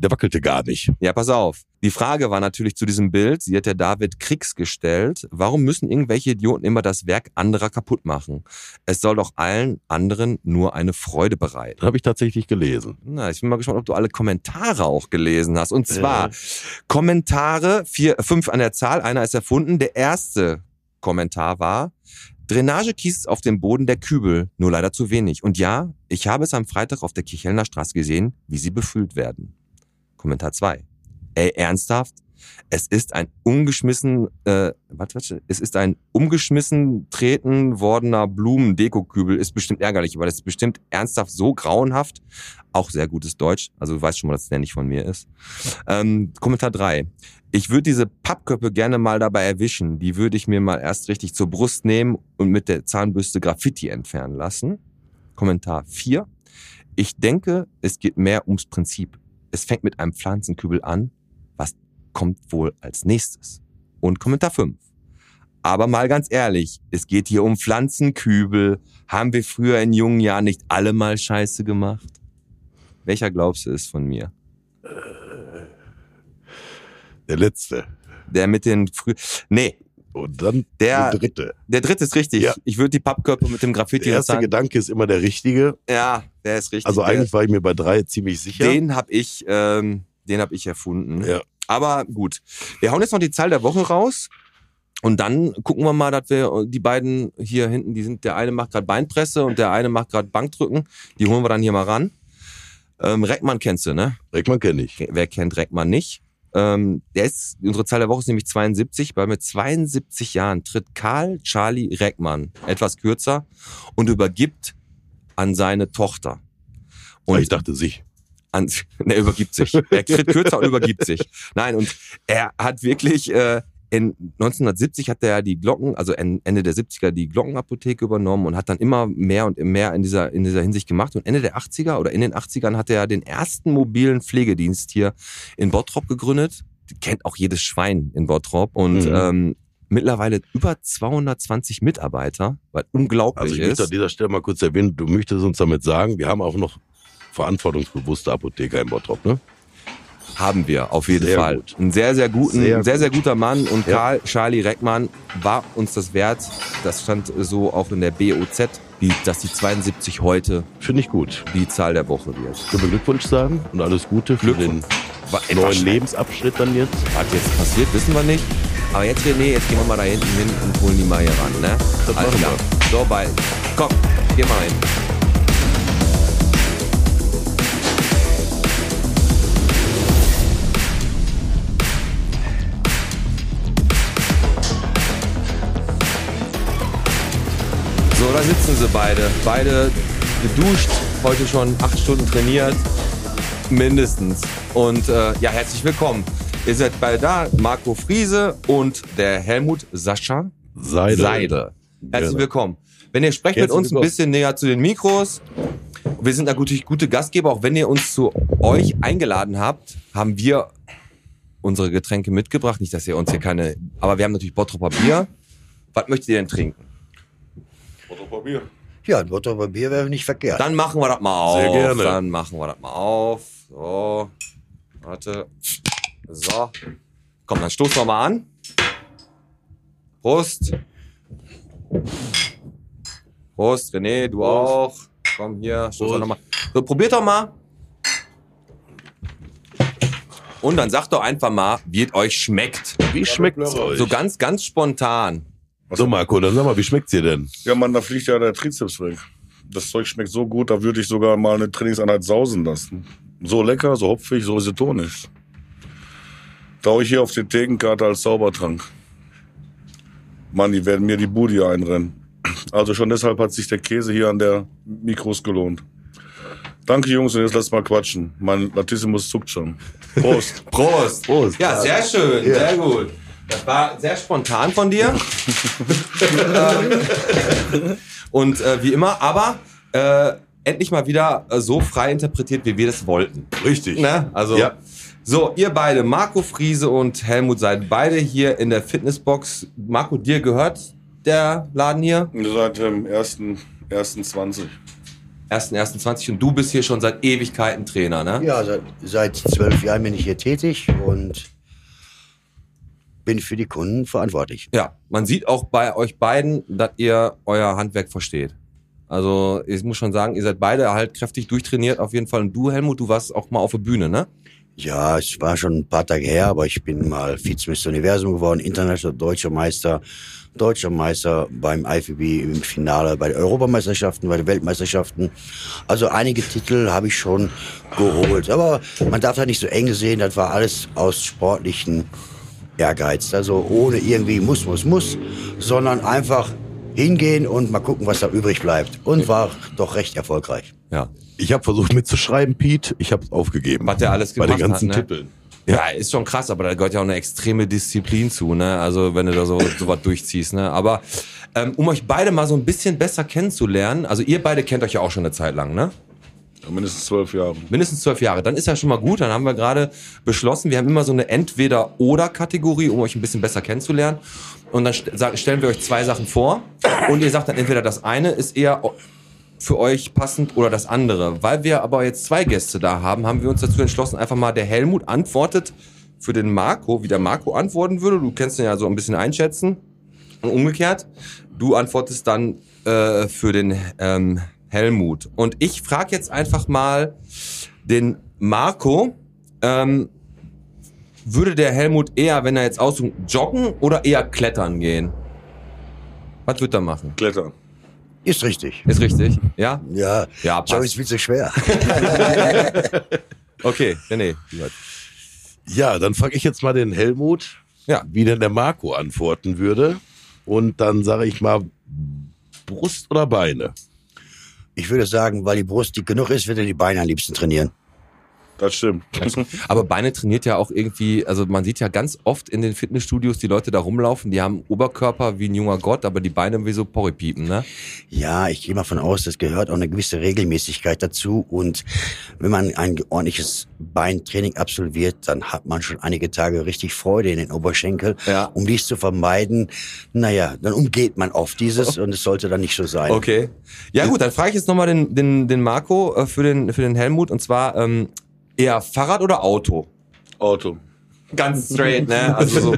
Speaker 3: Der wackelte gar nicht.
Speaker 1: Ja, pass auf. Die Frage war natürlich zu diesem Bild, sie hat der David Kriegs gestellt, warum müssen irgendwelche Idioten immer das Werk anderer kaputt machen? Es soll doch allen anderen nur eine Freude bereiten.
Speaker 3: Habe ich tatsächlich gelesen.
Speaker 1: Na, ich bin mal gespannt, ob du alle Kommentare auch gelesen hast. Und zwar Kommentare, vier, fünf an der Zahl, einer ist erfunden. Der erste Kommentar war, Drainagekies ist auf dem Boden der Kübel, nur leider zu wenig. Und ja, ich habe es am Freitag auf der Kichelner Straße gesehen, wie sie befüllt werden. Kommentar zwei. Ey, ernsthaft? Es ist ein umgeschmissen, äh, warte, warte, es ist ein umgeschmissen treten wordener Blumendekokübel. Ist bestimmt ärgerlich, aber das ist bestimmt ernsthaft so grauenhaft. Auch sehr gutes Deutsch. Also du weißt schon mal, dass der nicht von mir ist. Ähm, Kommentar drei. Ich würde diese Pappköpfe gerne mal dabei erwischen. Die würde ich mir mal erst richtig zur Brust nehmen und mit der Zahnbürste Graffiti entfernen lassen. Kommentar vier. Ich denke, es geht mehr ums Prinzip. Es fängt mit einem Pflanzenkübel an. Was kommt wohl als nächstes? Und Kommentar 5. Aber mal ganz ehrlich, es geht hier um Pflanzenkübel. Haben wir früher in jungen Jahren nicht alle mal Scheiße gemacht? Welcher glaubst du ist von mir?
Speaker 3: Der letzte.
Speaker 1: Der mit den früh. Nee,
Speaker 3: Und dann
Speaker 1: Der-
Speaker 3: der dritte.
Speaker 1: der dritte ist richtig.
Speaker 3: Ja.
Speaker 1: Ich würde die Pappkörper mit dem Graffiti
Speaker 3: Der erste. Gedanke ist immer der richtige.
Speaker 1: Ja, der ist richtig.
Speaker 3: Also
Speaker 1: Der-
Speaker 3: eigentlich war ich mir bei drei ziemlich sicher.
Speaker 1: Den habe ich, ähm, den habe ich erfunden.
Speaker 3: Ja.
Speaker 1: Aber gut. Wir hauen jetzt noch die Zahl der Woche raus. Und dann gucken wir mal, dass wir die beiden hier hinten, die sind, der eine macht gerade Beinpresse und der eine macht gerade Bankdrücken. Die holen wir dann hier mal ran. Ähm, Reckmann kennst du, ne?
Speaker 3: Reckmann kenne ich.
Speaker 1: Wer kennt Reckmann nicht? Ähm, der ist, unsere Zahl der Woche ist nämlich 72, weil mit 72 Jahren tritt Karl Charlie Reckmann, etwas kürzer, und übergibt an seine Tochter.
Speaker 3: Und ich dachte sich.
Speaker 1: An, er übergibt sich. Er tritt kürzer und übergibt sich. Nein, und er hat wirklich, äh, in 1970 hat er die Glocken, also Ende der 70er die Glockenapotheke übernommen und hat dann immer mehr und mehr in dieser, in dieser Hinsicht gemacht. Und Ende der 80er oder in den 80ern hat er den ersten mobilen Pflegedienst hier in Bottrop gegründet. Kennt auch jedes Schwein in Bottrop. Und mhm. ähm, mittlerweile über 220 Mitarbeiter, weil unglaublich
Speaker 3: also ich möchte an dieser Stelle mal kurz erwähnen, du möchtest uns damit sagen, wir haben auch noch verantwortungsbewusste Apotheker in Bottrop, ne?
Speaker 1: Haben wir, auf jeden
Speaker 3: Sehr
Speaker 1: Fall.
Speaker 3: gut.
Speaker 1: Ein sehr, sehr guten,
Speaker 3: Sehr
Speaker 1: sehr, sehr guter Mann. Und
Speaker 3: Ja.
Speaker 1: Karl Charlie Reckmann war uns das wert. Das stand so auch in der BOZ, die, dass die 72 heute
Speaker 3: Finde ich gut.
Speaker 1: die Zahl der Woche wird.
Speaker 3: Können wir Glückwunsch sagen und alles Gute für den neuen. Lebensabschnitt dann jetzt.
Speaker 1: Was jetzt passiert, wissen wir nicht. Aber jetzt, René, jetzt gehen wir mal da hinten hin und holen die mal hier ran, ne?
Speaker 3: Das
Speaker 1: Alles klar. So, bald. Komm, geh mal hin. So, da sitzen sie beide. Beide geduscht, heute schon acht Stunden trainiert. Mindestens. Und äh, ja, herzlich willkommen. Ihr seid beide da, Marco Friese und der Helmut Sascha
Speaker 3: Seide.
Speaker 1: Seide. Herzlich willkommen. Wenn ihr sprecht mit
Speaker 3: Herzlich
Speaker 1: uns ein bisschen näher zu den Mikros, wir sind natürlich gute Gastgeber, auch wenn ihr uns zu euch eingeladen habt, haben wir unsere Getränke mitgebracht. Nicht, dass ihr uns hier keine, aber wir haben natürlich Bottroper Bier. Was möchtet ihr denn trinken?
Speaker 4: Ja, ein Bottroper Bier wäre nicht verkehrt.
Speaker 1: Dann machen wir das mal auf.
Speaker 3: Sehr gerne.
Speaker 1: Dann machen wir das mal auf. So. Warte. So. Komm, dann stoßen wir mal an. Prost. Prost, René, du auch. Komm hier, stoß
Speaker 3: Prost.
Speaker 1: noch mal. So, probiert doch mal. Und dann sagt doch einfach mal, wie es euch schmeckt.
Speaker 3: Wie schmeckt's euch?
Speaker 1: So ganz, ganz spontan.
Speaker 3: So Marco, dann sag mal, wie schmeckt's dir denn?
Speaker 5: Ja, Mann, da fliegt ja der Trizeps weg. Das Zeug schmeckt so gut, da würde ich sogar mal eine Trainingseinheit sausen lassen. So lecker, so hopfig, so isotonisch. Da hau ich hier auf die Thekenkarte als Saubertrank. Mann, die werden mir die Bude hier einrennen. Also schon deshalb hat sich der Käse hier an der Mikros gelohnt. Danke, Jungs, und jetzt lasst mal quatschen. Mein Latissimus zuckt schon. Prost.
Speaker 1: Prost.
Speaker 3: Prost.
Speaker 1: Ja, sehr schön, sehr gut. Das war sehr spontan von dir. Und äh, wie immer, aber äh, endlich mal wieder äh, so frei interpretiert, wie wir das wollten.
Speaker 3: Richtig.
Speaker 1: Ne? Also,
Speaker 3: Ja.
Speaker 1: so, ihr beide, Marco Friese und Helmut, seid beide hier in der Fitnessbox. Marco, dir gehört der Laden hier?
Speaker 5: Seit dem ersten, ersten 20.
Speaker 1: 1.1.20 und du bist hier schon seit Ewigkeiten Trainer, ne?
Speaker 4: Ja, seit, seit zwölf Jahren bin ich hier tätig und bin für die Kunden verantwortlich.
Speaker 1: Ja, man sieht auch bei euch beiden, dass ihr euer Handwerk versteht. Also ich muss schon sagen, ihr seid beide halt kräftig durchtrainiert auf jeden Fall. Und du, Helmut, du warst auch mal auf der Bühne, ne?
Speaker 4: Ja, es war schon ein paar Tage her, aber ich bin mal Vize-Mr. Universum geworden, internationaler deutscher Meister, deutscher Meister beim IFBB im Finale, bei den Europameisterschaften, bei den Weltmeisterschaften. Also einige Titel habe ich schon geholt. Aber man darf da nicht so eng sehen, das war alles aus sportlichen Ehrgeiz. Also ohne irgendwie muss, muss, muss, sondern einfach hingehen und mal gucken, was da übrig bleibt. Und war doch recht erfolgreich.
Speaker 1: Ja.
Speaker 3: Ich habe versucht mitzuschreiben, Pete. Ich habe aufgegeben.
Speaker 1: Was der alles
Speaker 3: Bei
Speaker 1: gemacht
Speaker 3: den ganzen
Speaker 1: hat, ne?
Speaker 3: Titeln.
Speaker 1: Ja, ist schon krass, aber da gehört ja auch eine extreme Disziplin zu, ne? Also wenn du da so, so was durchziehst, ne? Aber ähm, um euch beide mal so ein bisschen besser kennenzulernen, also ihr beide kennt euch ja auch schon eine Zeit lang, ne?
Speaker 5: Ja, mindestens zwölf Jahre.
Speaker 1: Mindestens zwölf Jahre. Dann ist ja schon mal gut. Dann haben wir gerade beschlossen, wir haben immer so eine Entweder-Oder-Kategorie, um euch ein bisschen besser kennenzulernen. Und dann stellen wir euch zwei Sachen vor. Und ihr sagt dann entweder das eine ist eher für euch passend oder das andere. Weil wir aber jetzt zwei Gäste da haben, haben wir uns dazu entschlossen, einfach mal der Helmut antwortet für den Marco, wie der Marco antworten würde. Du kannst ihn ja so ein bisschen einschätzen. Und umgekehrt, du antwortest dann äh, für den ähm, Helmut. Und ich frage jetzt einfach mal den Marco, ähm, würde der Helmut eher, wenn er jetzt aussucht, joggen oder eher klettern gehen? Was wird er machen?
Speaker 5: Klettern.
Speaker 4: Ist richtig.
Speaker 1: Ist richtig? Ja?
Speaker 4: Ja,
Speaker 1: Ja, passt.
Speaker 4: ist viel zu schwer.
Speaker 1: Okay, René.
Speaker 3: Ja, dann frage ich jetzt mal den Helmut,
Speaker 1: Ja.
Speaker 3: wie denn der Marco antworten würde. Und dann sage ich mal Brust oder Beine.
Speaker 4: Ich würde sagen, weil die Brust dick genug ist, wird er die Beine am liebsten trainieren.
Speaker 5: Das stimmt.
Speaker 1: Aber Beine trainiert ja auch irgendwie, also man sieht ja ganz oft in den Fitnessstudios die Leute da rumlaufen, die haben Oberkörper wie ein junger Gott, aber die Beine wie so Porripiepen, ne?
Speaker 4: Ja, ich gehe mal von aus, das gehört auch eine gewisse Regelmäßigkeit dazu. Und wenn man ein ordentliches Beintraining absolviert, dann hat man schon einige Tage richtig Freude in den Oberschenkel.
Speaker 1: Ja.
Speaker 4: Um dies zu vermeiden, naja, dann umgeht man oft dieses und es sollte dann nicht so sein.
Speaker 1: Okay. Ja gut, dann frage ich jetzt nochmal den, den, den Marco äh, für den, für den Helmut und zwar ähm, eher Fahrrad oder Auto?
Speaker 5: Auto.
Speaker 1: Ganz straight, ne? Also so,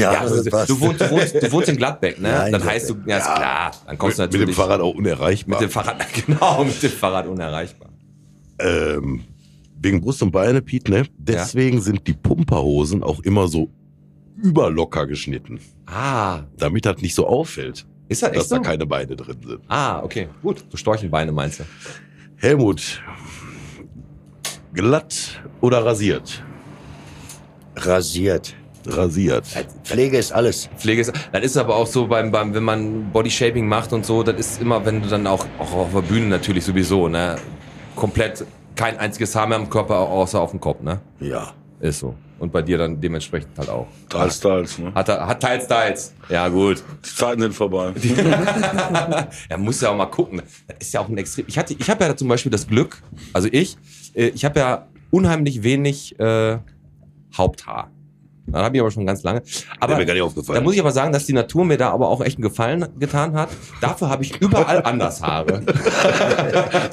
Speaker 4: Ja,
Speaker 1: ja,
Speaker 4: passt.
Speaker 1: du, wohnst, du, wohnst, du wohnst in Gladbeck, ne?
Speaker 4: Ja, in
Speaker 1: dann heißt du, ja, ist klar, dann kommst du
Speaker 3: Mit, mit
Speaker 1: natürlich
Speaker 3: dem Fahrrad auch unerreichbar.
Speaker 1: mit dem Fahrrad, genau, mit dem Fahrrad unerreichbar.
Speaker 3: ähm, wegen Brust und Beine, Piet, ne? Deswegen sind die Pumperhosen auch immer so überlocker geschnitten,
Speaker 1: Ah,
Speaker 3: damit das nicht so auffällt,
Speaker 1: ist das
Speaker 3: dass
Speaker 1: echt
Speaker 3: da
Speaker 1: so?
Speaker 3: keine Beine drin sind.
Speaker 1: Ah, okay, gut. So Storchenbeine meinst du?
Speaker 3: Helmut, glatt oder rasiert?
Speaker 4: Rasiert.
Speaker 3: Rasiert.
Speaker 4: Pflege ist alles.
Speaker 1: Pflege ist, das ist aber auch so beim, beim, wenn man Bodyshaping macht und so, das ist immer, wenn du dann auch, auch auf der Bühne natürlich sowieso, ne? Komplett kein einziges Haar mehr am Körper, außer auf dem Kopf, ne?
Speaker 4: Ja.
Speaker 1: Ist so. Und bei dir dann dementsprechend halt auch.
Speaker 5: Teils, teils. Ne?
Speaker 1: Hat, er- hat teils, teils. Ja, gut.
Speaker 5: Die Zeiten sind vorbei.
Speaker 1: Er muss ja auch mal gucken. Das ist ja auch ein extrem. Ich hatte, ich habe ja zum Beispiel das Glück, also ich, äh, ich habe ja unheimlich wenig äh, Haupthaar. Das habe ich aber schon ganz lange. Aber
Speaker 3: mir gar nicht aufgefallen.
Speaker 1: da muss ich aber sagen, dass die Natur mir da aber auch echt einen Gefallen getan hat. Dafür habe ich überall anders Haare.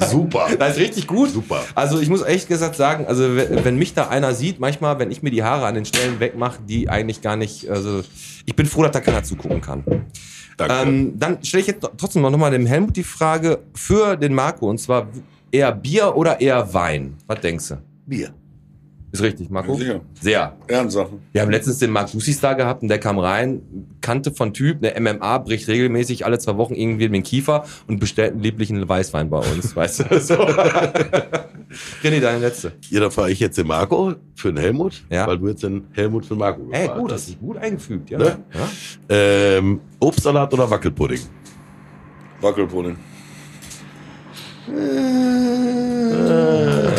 Speaker 3: Super.
Speaker 1: Das ist richtig gut.
Speaker 3: Super.
Speaker 1: Also ich muss echt gesagt sagen, also wenn wenn mich da einer sieht, manchmal, wenn ich mir die Haare an den Stellen wegmache, die eigentlich gar nicht, also ich bin froh, dass da keiner zugucken kann.
Speaker 3: Danke.
Speaker 1: Ähm, dann stelle ich jetzt trotzdem noch mal dem Helmut die Frage für den Marco und zwar eher Bier oder eher Wein? Was denkst du?
Speaker 4: Bier.
Speaker 1: Ist richtig, Marco?
Speaker 5: Sicher.
Speaker 1: Sehr.
Speaker 5: Ehrensachen.
Speaker 1: Wir haben letztens den Marc Lucis da gehabt und der kam rein, kannte von Typ, der MMA bricht regelmäßig alle zwei Wochen irgendwie den Kiefer und bestellt einen lieblichen Weißwein bei uns, weißt du? So. René, deine letzte.
Speaker 3: Ja, dann fahre ich jetzt den Marco für den Helmut,
Speaker 1: Ja.
Speaker 3: weil du jetzt den Helmut für den Marco
Speaker 1: Ey,
Speaker 3: gefragt
Speaker 1: gut,
Speaker 3: hast.
Speaker 1: hast dich gut eingefügt, ja.
Speaker 3: Ne?
Speaker 1: ja.
Speaker 3: Ähm, Obstsalat oder Wackelpudding?
Speaker 5: Wackelpudding.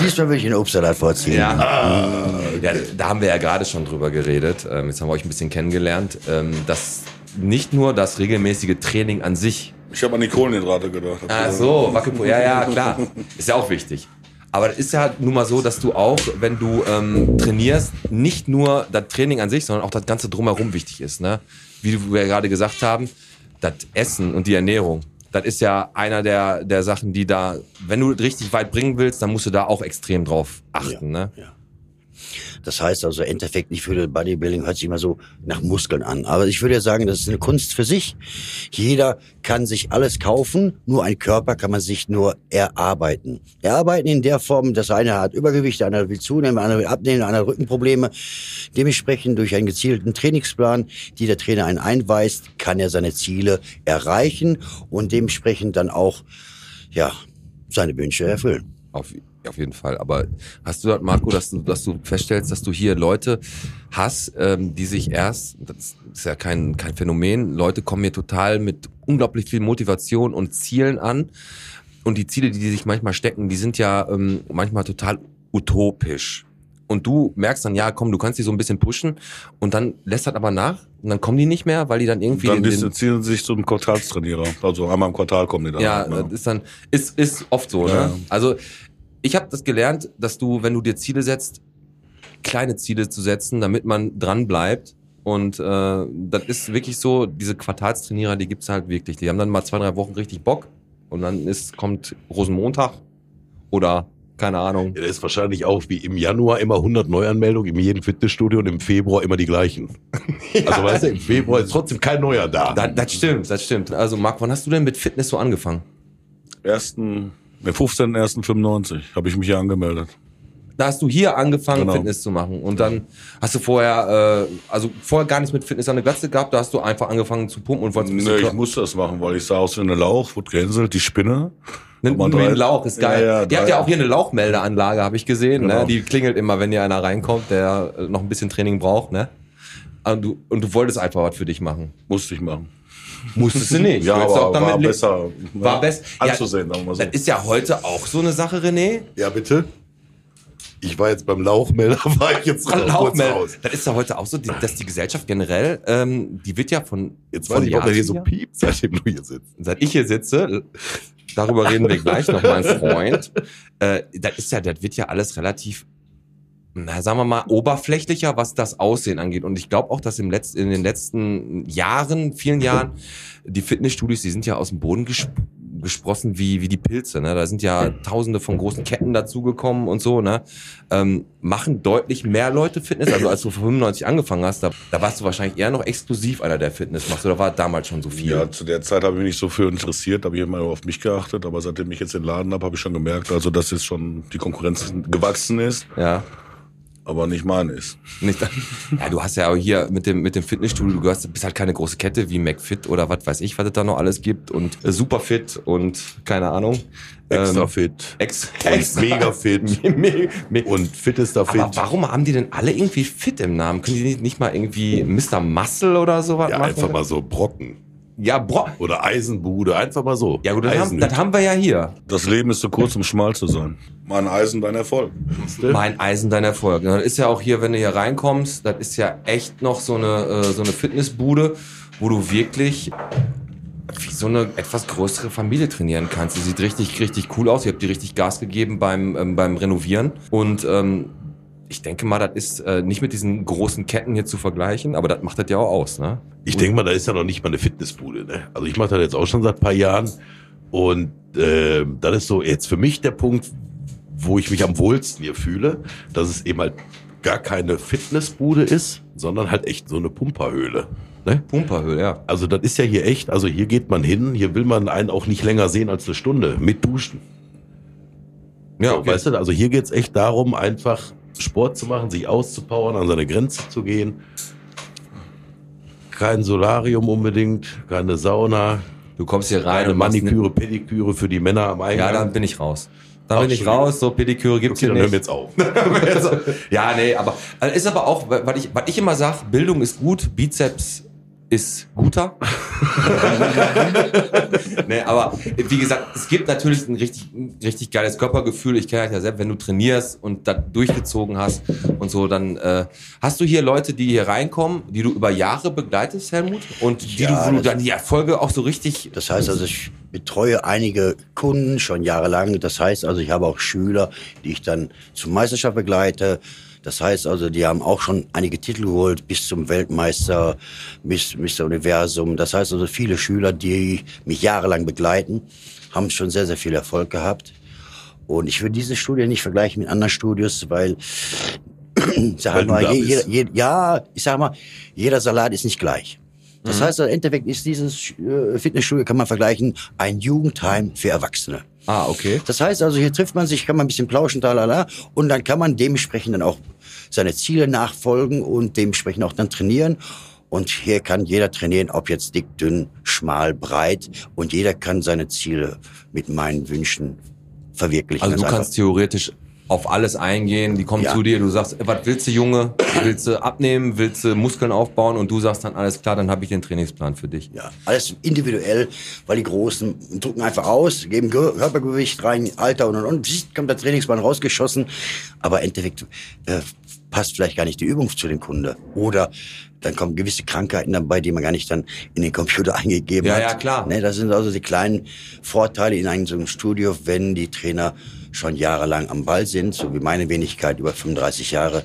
Speaker 4: Diesmal würde ich den Obstsalat vorziehen.
Speaker 1: Ja. ja, da haben wir ja gerade schon drüber geredet. Ähm, jetzt haben wir euch ein bisschen kennengelernt, ähm, dass nicht nur das regelmäßige Training an sich.
Speaker 5: Ich habe an die Kohlenhydrate gedacht.
Speaker 1: Ach so, Wackelpudding, ja, ja, klar. Ist ja auch wichtig. Aber es ist ja nun mal so, dass du auch, wenn du ähm, trainierst, nicht nur das Training an sich, sondern auch das Ganze drumherum wichtig ist. Ne? Wie wir gerade gesagt haben, das Essen und die Ernährung, das ist ja einer der, der Sachen, die da, wenn du richtig weit bringen willst, dann musst du da auch extrem drauf achten. Ne?
Speaker 4: Das heißt also, Endeffekt, ich würde Bodybuilding hört sich immer so nach Muskeln an. Aber ich würde ja sagen, das ist eine Kunst für sich. Jeder kann sich alles kaufen, nur ein Körper kann man sich nur erarbeiten. Erarbeiten in der Form, dass einer hat Übergewicht, einer will zunehmen, einer will abnehmen, einer hat Rückenprobleme. Dementsprechend durch einen gezielten Trainingsplan, die der Trainer einen einweist, kann er seine Ziele erreichen und dementsprechend dann auch, ja, seine Wünsche erfüllen.
Speaker 1: Auf, auf jeden Fall. Aber hast du das, Marco, dass du, dass du feststellst, dass du hier Leute hast, ähm, die sich erst, das ist ja kein, kein Phänomen, Leute kommen hier total mit unglaublich viel Motivation und Zielen an. Und die Ziele, die die sich manchmal stecken, die sind ja ähm, manchmal total utopisch. Und du merkst dann, ja, komm, du kannst die so ein bisschen pushen und dann lässt das aber nach und dann kommen die nicht mehr, weil die dann irgendwie
Speaker 5: Dann distanzieren sie sich zum Quartalstrainierer. Also einmal im Quartal kommen die dann.
Speaker 1: ja,
Speaker 5: halt, ne?
Speaker 1: das ist dann ist ist oft so,
Speaker 5: Ja.
Speaker 1: ne? Also ich habe das gelernt, dass du, wenn du dir Ziele setzt, kleine Ziele zu setzen, damit man dran bleibt. Und äh, das ist wirklich so, diese Quartalstrainierer, die gibt's halt wirklich. Die haben dann mal zwei, drei Wochen richtig Bock und dann ist, kommt Rosenmontag oder keine Ahnung.
Speaker 3: Ja, das ist wahrscheinlich auch wie im Januar immer 100 Neuanmeldungen in jedem Fitnessstudio und im Februar immer die gleichen. Also weißt du, im Februar ist trotzdem kein neuer da.
Speaker 1: Das, das stimmt, das stimmt. Also Marc, wann hast du denn mit Fitness so angefangen?
Speaker 5: Ersten, 15.01.95 habe ich mich hier angemeldet.
Speaker 1: Da hast du hier angefangen,
Speaker 5: Genau.
Speaker 1: Fitness zu machen. Und dann hast du vorher, äh, also vorher gar nichts mit Fitness an der Glatze gehabt, da hast du einfach angefangen zu pumpen und wolltest ein bisschen
Speaker 5: Nee, ich musste das machen, weil ich sah aus wie eine Lauch, wurde gehänselt, die Spinne. Drei.
Speaker 1: ein Lauch ist geil.
Speaker 5: Ja, ja,
Speaker 1: ihr habt ja auch hier eine Lauchmeldeanlage, habe ich gesehen. Ne?
Speaker 5: Genau.
Speaker 1: Die klingelt immer, wenn hier einer reinkommt, der äh, noch ein bisschen Training braucht. Ne? Und, du, und du wolltest einfach was für dich machen.
Speaker 5: Musste ich machen.
Speaker 1: Musstest du nicht.
Speaker 5: Ja, aber
Speaker 1: auch damit
Speaker 5: war besser,
Speaker 1: War
Speaker 5: ja,
Speaker 1: best- ja,
Speaker 5: anzusehen, sagen wir so.
Speaker 1: Das ist ja heute auch so eine Sache, René.
Speaker 3: Ja, bitte? Ich war jetzt beim Lauchmelder, war ich jetzt kurz
Speaker 1: Lauchmelde.
Speaker 3: raus.
Speaker 1: Das ist ja heute auch so, dass die Gesellschaft generell, ähm, die wird ja von.
Speaker 3: Jetzt weiß ich,
Speaker 1: Jahr
Speaker 3: ob er hier so piept, seitdem du hier sitzt.
Speaker 1: seit ich hier sitze, darüber reden wir gleich noch, mein Freund. Äh, das ist ja, das wird ja alles relativ, na, sagen wir mal, oberflächlicher, was das Aussehen angeht. Und ich glaube auch, dass im Letz-, in den letzten Jahren, vielen Jahren, die Fitnessstudios, die sind ja aus dem Boden gesp gesprossen wie, wie die Pilze. Ne? Da sind ja tausende von großen Ketten dazugekommen und so. Ne? Ähm, machen deutlich mehr Leute Fitness. Also als du vor 95 angefangen hast, da, da warst du wahrscheinlich eher noch exklusiv einer, der Fitness macht. Oder war damals schon so viel?
Speaker 5: Ja, zu der Zeit habe ich mich nicht so für interessiert, habe ich immer nur auf mich geachtet, aber seitdem ich jetzt den Laden habe, habe ich schon gemerkt, also dass jetzt schon die Konkurrenz gewachsen ist,
Speaker 1: ja.
Speaker 5: Aber nicht meine ist.
Speaker 1: Nicht, ja, du hast ja auch hier mit dem, mit dem Fitnessstudio, du gehörst, bist halt keine große Kette wie McFit oder was weiß ich, was es da noch alles gibt und äh, Superfit und keine Ahnung.
Speaker 3: Extra
Speaker 1: Ähm,
Speaker 3: fit.
Speaker 1: Ex,
Speaker 3: Und mega fit.
Speaker 1: Me- me-
Speaker 3: Und fittester fit.
Speaker 1: aber warum haben die denn alle irgendwie fit im Namen? Können die nicht, mal irgendwie Mr. Muscle oder sowas
Speaker 3: Ja,
Speaker 1: machen?
Speaker 3: einfach mal so Brocken.
Speaker 1: Ja, bro
Speaker 3: Oder Eisenbude, einfach mal so.
Speaker 1: ja gut, das haben, das haben wir ja hier.
Speaker 5: Das Leben ist zu kurz, um schmal zu sein. Mein Eisen, dein Erfolg.
Speaker 1: Mein Eisen, dein Erfolg. Das ist ja auch hier, wenn du hier reinkommst, das ist ja echt noch so eine, äh, so eine Fitnessbude, wo du wirklich wie so eine etwas größere Familie trainieren kannst. Die sieht richtig, richtig cool aus. Ihr habt die richtig Gas gegeben beim, ähm, beim Renovieren. Und ähm, ich denke mal, das ist äh, nicht mit diesen großen Ketten hier zu vergleichen, aber das macht das ja auch aus, ne?
Speaker 3: Ich denke mal, da ist ja noch nicht mal eine Fitnessbude. Ne? Also ich mache das jetzt auch schon seit ein paar Jahren. Und äh, das ist so jetzt für mich der Punkt, wo ich mich am wohlsten hier fühle, dass es eben halt gar keine Fitnessbude ist, sondern halt echt so eine Pumperhöhle. Ne?
Speaker 1: Pumperhöhle, ja.
Speaker 3: Also das ist ja hier echt, also hier geht man hin, hier will man einen auch nicht länger sehen als eine Stunde mit Duschen.
Speaker 1: Ja,
Speaker 3: So,
Speaker 1: okay.
Speaker 3: Weißt du, also hier geht's echt darum, einfach Sport zu machen, sich auszupowern, an seine Grenze zu gehen. Kein Solarium unbedingt, keine Sauna,
Speaker 1: Du kommst hier rein
Speaker 3: keine Maniküre, Pediküre für die Männer am Eingang.
Speaker 1: Ja, dann bin ich raus. Dann
Speaker 3: Ach,
Speaker 1: bin ich raus, so Pediküre gibt's
Speaker 3: okay,
Speaker 1: hier
Speaker 3: dann
Speaker 1: nicht.
Speaker 3: hören wir jetzt auf.
Speaker 1: Ja, nee, aber also ist aber auch, was ich, was ich immer sag, Bildung ist gut, Bizeps ist guter. nee, aber wie gesagt, es gibt natürlich ein richtig, ein richtig geiles Körpergefühl. Ich kenne das ja selbst, wenn du trainierst und das durchgezogen hast und so, dann äh, hast du hier Leute, die hier reinkommen, die du über Jahre begleitest, Helmut, und die
Speaker 4: Ja,
Speaker 1: du, wo du dann die Erfolge auch so richtig.
Speaker 4: Das heißt also, ich betreue einige Kunden schon jahrelang. Das heißt also, ich habe auch Schüler, die ich dann zur Meisterschaft begleite. Das heißt also, die haben auch schon einige Titel geholt, bis zum Weltmeister, bis Mr. Universum. Das heißt also, viele Schüler, die mich jahrelang begleiten, haben schon sehr, sehr viel Erfolg gehabt. Und ich würde diese Studie nicht vergleichen mit anderen Studios, weil, ich sag mal, jeder, je, ja, ich sag mal, jeder Salat ist nicht gleich. Das heißt, im Endeffekt ist dieses äh, Fitnessstudio, kann man vergleichen, ein Jugendheim für Erwachsene.
Speaker 1: Ah, okay.
Speaker 4: Das heißt also, hier trifft man sich, kann man ein bisschen plauschen, talala, und dann kann man dementsprechend dann auch seine Ziele nachfolgen und dementsprechend auch dann trainieren. Und hier kann jeder trainieren, ob jetzt dick, dünn, schmal, breit. Und jeder kann seine Ziele mit meinen Wünschen verwirklichen.
Speaker 1: Also du kannst theoretisch auf alles eingehen, die kommen
Speaker 4: Ja.
Speaker 1: zu dir, du sagst, was willst du Junge? Willst du abnehmen? Willst du Muskeln aufbauen? Und du sagst dann, alles klar, dann habe ich den Trainingsplan für dich.
Speaker 4: Ja, alles individuell, weil die Großen drucken einfach aus, geben Ge- Körpergewicht rein, Alter und und und, kommt der Trainingsplan rausgeschossen. Aber im Endeffekt äh, passt vielleicht gar nicht die Übung zu dem Kunde. Oder dann kommen gewisse Krankheiten dabei, die man gar nicht dann in den Computer eingegeben
Speaker 1: Ja,
Speaker 4: hat.
Speaker 1: ja, klar.
Speaker 4: Ne, das sind also die kleinen Vorteile in einem so einem Studio, wenn die Trainer schon jahrelang am Ball sind, so wie meine Wenigkeit über 35 Jahre,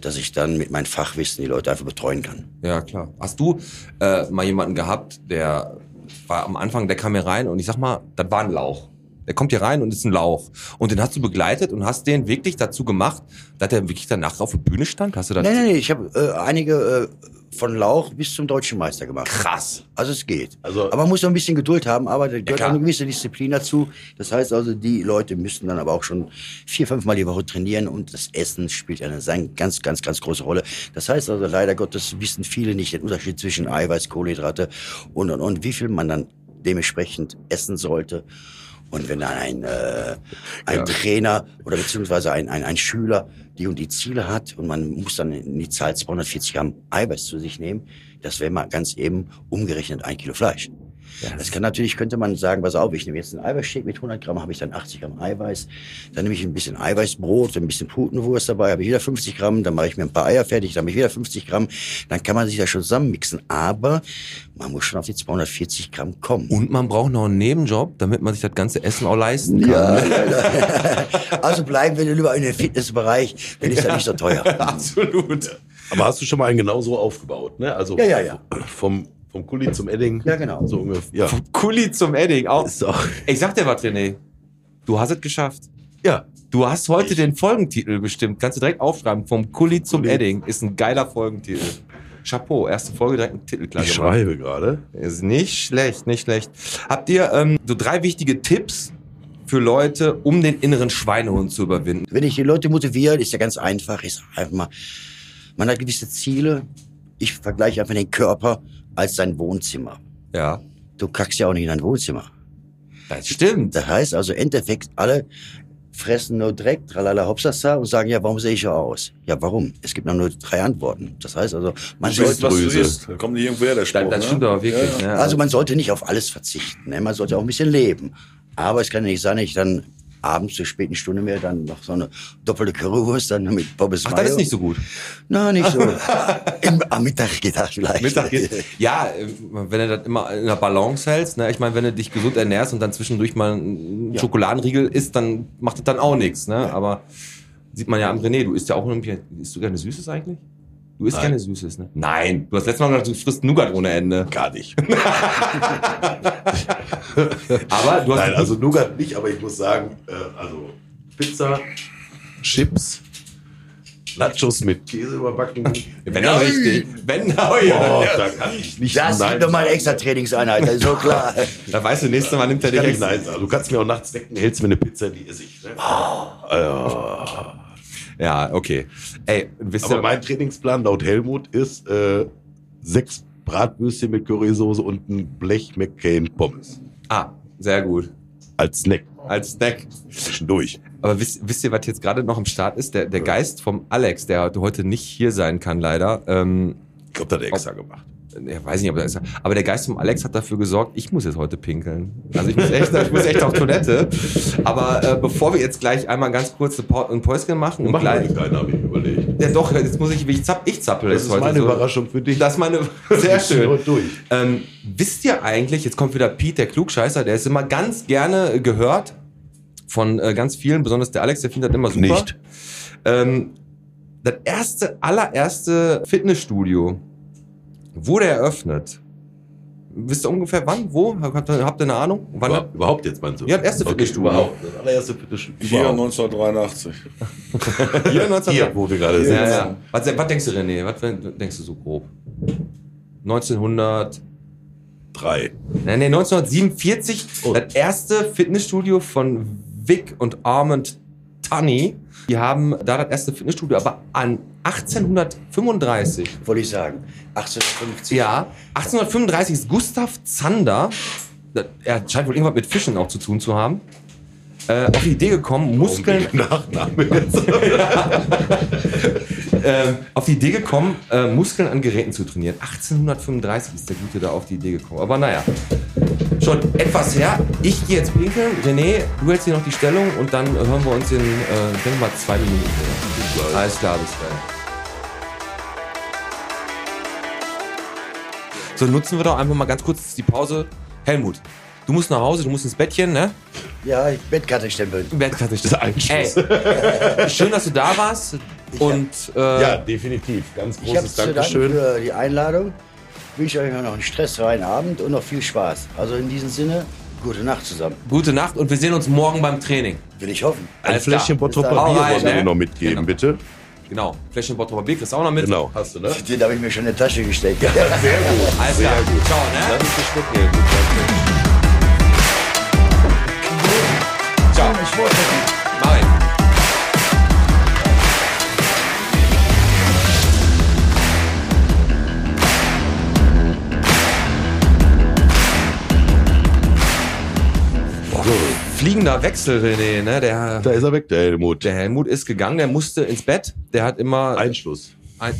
Speaker 4: dass ich dann mit meinem Fachwissen die Leute einfach betreuen kann.
Speaker 1: Ja, klar. Hast du äh, mal jemanden gehabt, der war am Anfang, der kam hier rein und ich sag mal, das war ein Lauch. Der kommt hier rein und ist ein Lauch. Und den hast du begleitet und hast den wirklich dazu gemacht, dass er wirklich danach auf der Bühne stand? Hast du das?
Speaker 4: Nein, nein, nein, ich habe äh, einige äh, von Lauch bis zum deutschen Meister gemacht.
Speaker 1: Krass.
Speaker 4: Also es geht.
Speaker 3: Also-
Speaker 4: aber man muss noch ein bisschen Geduld haben, aber da gehört auch eine gewisse Disziplin dazu. Das heißt also, die Leute müssen dann aber auch schon vier, fünfmal die Woche trainieren und das Essen spielt eine ganz, ganz, ganz große Rolle. Das heißt also, leider Gottes wissen viele nicht den Unterschied zwischen Eiweiß, Kohlenhydrate und, und, und wie viel man dann dementsprechend essen sollte. Und wenn dann ein, äh, ein
Speaker 3: Ja.
Speaker 4: Trainer oder beziehungsweise ein, ein, ein Schüler die und die Ziele hat und man muss dann in die Zahl 240 Gramm Eiweiß zu sich nehmen, das wäre mal ganz eben umgerechnet ein Kilo Fleisch. Das kann natürlich, könnte man sagen, pass auf, ich nehme jetzt einen Eiweißshake mit 100 Gramm, habe ich dann 80 Gramm Eiweiß, dann nehme ich ein bisschen Eiweißbrot, ein bisschen Putenwurst dabei, habe ich wieder 50 Gramm, dann mache ich mir ein paar Eier fertig, dann habe ich wieder 50 Gramm, dann kann man sich das schon zusammenmixen, aber man muss schon auf die 240 Gramm kommen.
Speaker 1: Und man braucht noch einen Nebenjob, damit man sich das ganze Essen auch leisten kann.
Speaker 4: Ja, also bleiben wir lieber in den Fitnessbereich, dann ist das nicht so teuer.
Speaker 1: Absolut.
Speaker 3: Aber hast du schon mal einen genauso aufgebaut, ne? Also
Speaker 4: Ja, ja, ja.
Speaker 3: vom, vom Kuli zum Edding.
Speaker 4: Ja, genau.
Speaker 3: So ungefähr. Ja.
Speaker 1: Vom Kuli zum Edding. Auch.
Speaker 3: Ist auch,
Speaker 1: Ich sag dir was, René. Du hast es geschafft.
Speaker 3: ja.
Speaker 1: Du hast heute den Folgentitel bestimmt. Kannst du direkt aufschreiben. Vom Kuli zum
Speaker 3: Kuli.
Speaker 1: Edding. Ist ein geiler Folgentitel. Chapeau. Erste Folge direkt einen Titel klar
Speaker 3: Ich
Speaker 1: gemacht.
Speaker 3: schreibe gerade.
Speaker 1: Ist nicht schlecht, nicht schlecht. Habt ihr ähm, so drei wichtige Tipps für Leute, um den inneren Schweinehund zu überwinden?
Speaker 4: Wenn ich die Leute motiviere, ist ja ganz einfach. Ich sag einfach mal, man hat gewisse Ziele. Ich vergleiche einfach den Körper als dein Wohnzimmer.
Speaker 1: Ja.
Speaker 4: Du kackst ja auch nicht in dein Wohnzimmer.
Speaker 1: Das stimmt.
Speaker 4: Das heißt also, im Endeffekt, alle fressen nur Dreck, tralala hopsasa und sagen, ja, warum sehe ich so aus? Ja, warum? Es gibt noch nur drei Antworten. Das heißt also, man
Speaker 5: Du bist,
Speaker 4: sollte,
Speaker 5: was du isst. Da kommt nicht irgendwoher der Spruch.
Speaker 1: Das,
Speaker 5: ne?
Speaker 1: stimmt aber wirklich.
Speaker 5: Ja, ja.
Speaker 1: Ne?
Speaker 4: also man sollte nicht auf alles verzichten. Ne? Man sollte auch ein bisschen leben. Aber es kann ja nicht sein, dass ich dann abends zur späten Stunde mehr dann noch so eine doppelte Currywurst dann mit Bobbes
Speaker 1: Ach, das ist
Speaker 4: Mayo.
Speaker 1: nicht so gut.
Speaker 4: Na, nicht so. Im, am Mittag geht das vielleicht.
Speaker 1: Mittag geht, ja, äh, wenn du das immer in der Balance hältst, ne? ich meine, wenn du dich gesund ernährst und dann zwischendurch mal einen Schokoladenriegel isst, dann macht das dann auch nichts. Ne? Aber sieht man ja am René, du isst ja auch irgendwie, isst du gerne Süßes eigentlich? Du isst
Speaker 3: Nein.
Speaker 1: gerne Süßes, ne? Nein, du hast letztes Mal gesagt, du frisst Nougat ohne Ende.
Speaker 3: Gar nicht.
Speaker 1: Aber du hast
Speaker 3: Nein, also Nougat nicht, aber ich muss sagen, äh, also Pizza, Chips, Nachos mit Käse überbacken.
Speaker 1: wenn dann richtig, wenn, oh ja,
Speaker 3: Oh, da kann ich nicht
Speaker 4: Das ist doch mal eine
Speaker 3: sagen.
Speaker 4: extra Trainingseinheit, das ist so klar.
Speaker 1: da weißt du, nächstes Mal nimmt er
Speaker 3: Ich
Speaker 1: dich
Speaker 3: nein. Du kannst mir auch nachts wecken, hältst mir eine Pizza, die esse ich. Ne?
Speaker 1: Ja, okay. Ey, wisst
Speaker 3: Aber mein Trainingsplan laut Helmut ist äh, sechs Bratwürstchen mit Currysoße und ein Blech McCain Pommes.
Speaker 1: ah, sehr gut.
Speaker 3: Als Snack
Speaker 1: Als Snack.
Speaker 3: zwischendurch.
Speaker 1: Aber wisst, wisst ihr, was jetzt gerade noch im Start ist? Der, der Geist vom Alex, der heute nicht hier sein kann, leider. Ähm,
Speaker 3: Ich glaube, das hat er extra gemacht.
Speaker 1: Ja, weiß nicht, ob das ist. Aber der Geist vom Alex hat dafür gesorgt, ich muss jetzt heute pinkeln. Also ich muss echt, ich muss echt auf Toilette. Aber äh, bevor wir jetzt gleich einmal ganz kurz ein Päuschen machen und
Speaker 3: Machen
Speaker 1: gleich.
Speaker 3: wir keinen, habe ich überlegt.
Speaker 1: Ja doch, jetzt muss ich, ich, zapp, ich zappel
Speaker 3: Das ist
Speaker 1: heute.
Speaker 3: meine
Speaker 1: so.
Speaker 3: Überraschung für dich.
Speaker 1: Das ist meine, sehr
Speaker 3: Wir
Speaker 1: schön.
Speaker 3: durch.
Speaker 1: Ähm, wisst ihr eigentlich, jetzt kommt wieder Pete, der Klugscheißer, der ist immer ganz gerne gehört von äh, ganz vielen, besonders der Alex, der findet das immer super.
Speaker 3: Nicht.
Speaker 1: Ähm, das erste, allererste Fitnessstudio wurde eröffnet. Wisst ihr ungefähr wann? Wo? Habt ihr, habt ihr eine Ahnung? Wann?
Speaker 3: Über, überhaupt jetzt meinst du?
Speaker 1: Ja, das erste
Speaker 3: okay,
Speaker 1: Fitnessstudio.
Speaker 3: Überhaupt. Das allererste Fitnessstudio.
Speaker 5: Hier
Speaker 3: überhaupt.
Speaker 5: 1983.
Speaker 1: Hier 19...
Speaker 3: Hier, wo wir gerade
Speaker 1: Ja,
Speaker 3: sind.
Speaker 1: ja. Was, was denkst du, René? Was denkst du so grob? 1900...
Speaker 3: Drei.
Speaker 1: Nein, nee, 1947
Speaker 3: Oh.
Speaker 1: das erste Fitnessstudio von Vic und Armand Tunney. Die haben da das erste Fitnessstudio, aber an 1835.
Speaker 4: Wollte ich sagen. 1850.
Speaker 1: Ja, 1835 ist Gustav Zander, er scheint wohl irgendwas mit Fischen auch zu tun zu haben, äh, auf die Idee gekommen, Muskeln,
Speaker 3: Nachname jetzt.
Speaker 1: äh, auf die Idee gekommen, äh, Muskeln an Geräten zu trainieren. 1835 ist der Gute da auf die Idee gekommen. Aber naja, schon etwas her. Ich gehe jetzt pinkeln. René, du hältst hier noch die Stellung und dann hören wir uns in, äh, ich denke mal, zwei Minuten wieder. Alles klar, bis gleich. So, nutzen wir doch einfach mal ganz kurz die Pause. Helmut, du musst nach Hause, du musst ins Bettchen, ne?
Speaker 4: Ja, ich Bettkarte stempeln.
Speaker 1: Im Bett kannst du
Speaker 3: Das ist Einschluss.
Speaker 1: Ey, schön, dass du da warst. Und äh,
Speaker 3: Ja, definitiv. Ganz großes Dankeschön.
Speaker 4: für die Einladung. Ich wünsche euch noch einen stressfreien Abend und noch viel Spaß. Also in diesem Sinne, gute Nacht zusammen.
Speaker 1: gute Nacht und wir sehen uns morgen beim Training.
Speaker 4: Will ich hoffen.
Speaker 3: Ein
Speaker 1: Alles.
Speaker 3: Fläschchen Bottrop
Speaker 1: rein,
Speaker 3: wollen wir
Speaker 1: ne?
Speaker 3: dir noch mitgeben,
Speaker 1: Genau.
Speaker 3: bitte.
Speaker 1: Genau. Fläschchen Bottroper Bier kriegst du auch noch mit.
Speaker 3: Genau, hast du, ne?
Speaker 4: Den habe ich mir schon in die Tasche gesteckt.
Speaker 3: Sehr gut.
Speaker 1: Alles
Speaker 3: Sehr
Speaker 1: klar.
Speaker 3: gut.
Speaker 1: Ciao, ne?
Speaker 3: Dir schmecken. Gut.
Speaker 1: Ciao. Ich wollte. Fliegender Wechsel, René, ne? Der,
Speaker 3: da ist er weg, der Helmut.
Speaker 1: der Helmut ist gegangen, der musste ins Bett. Der hat immer.
Speaker 3: Einschluss.
Speaker 1: Ein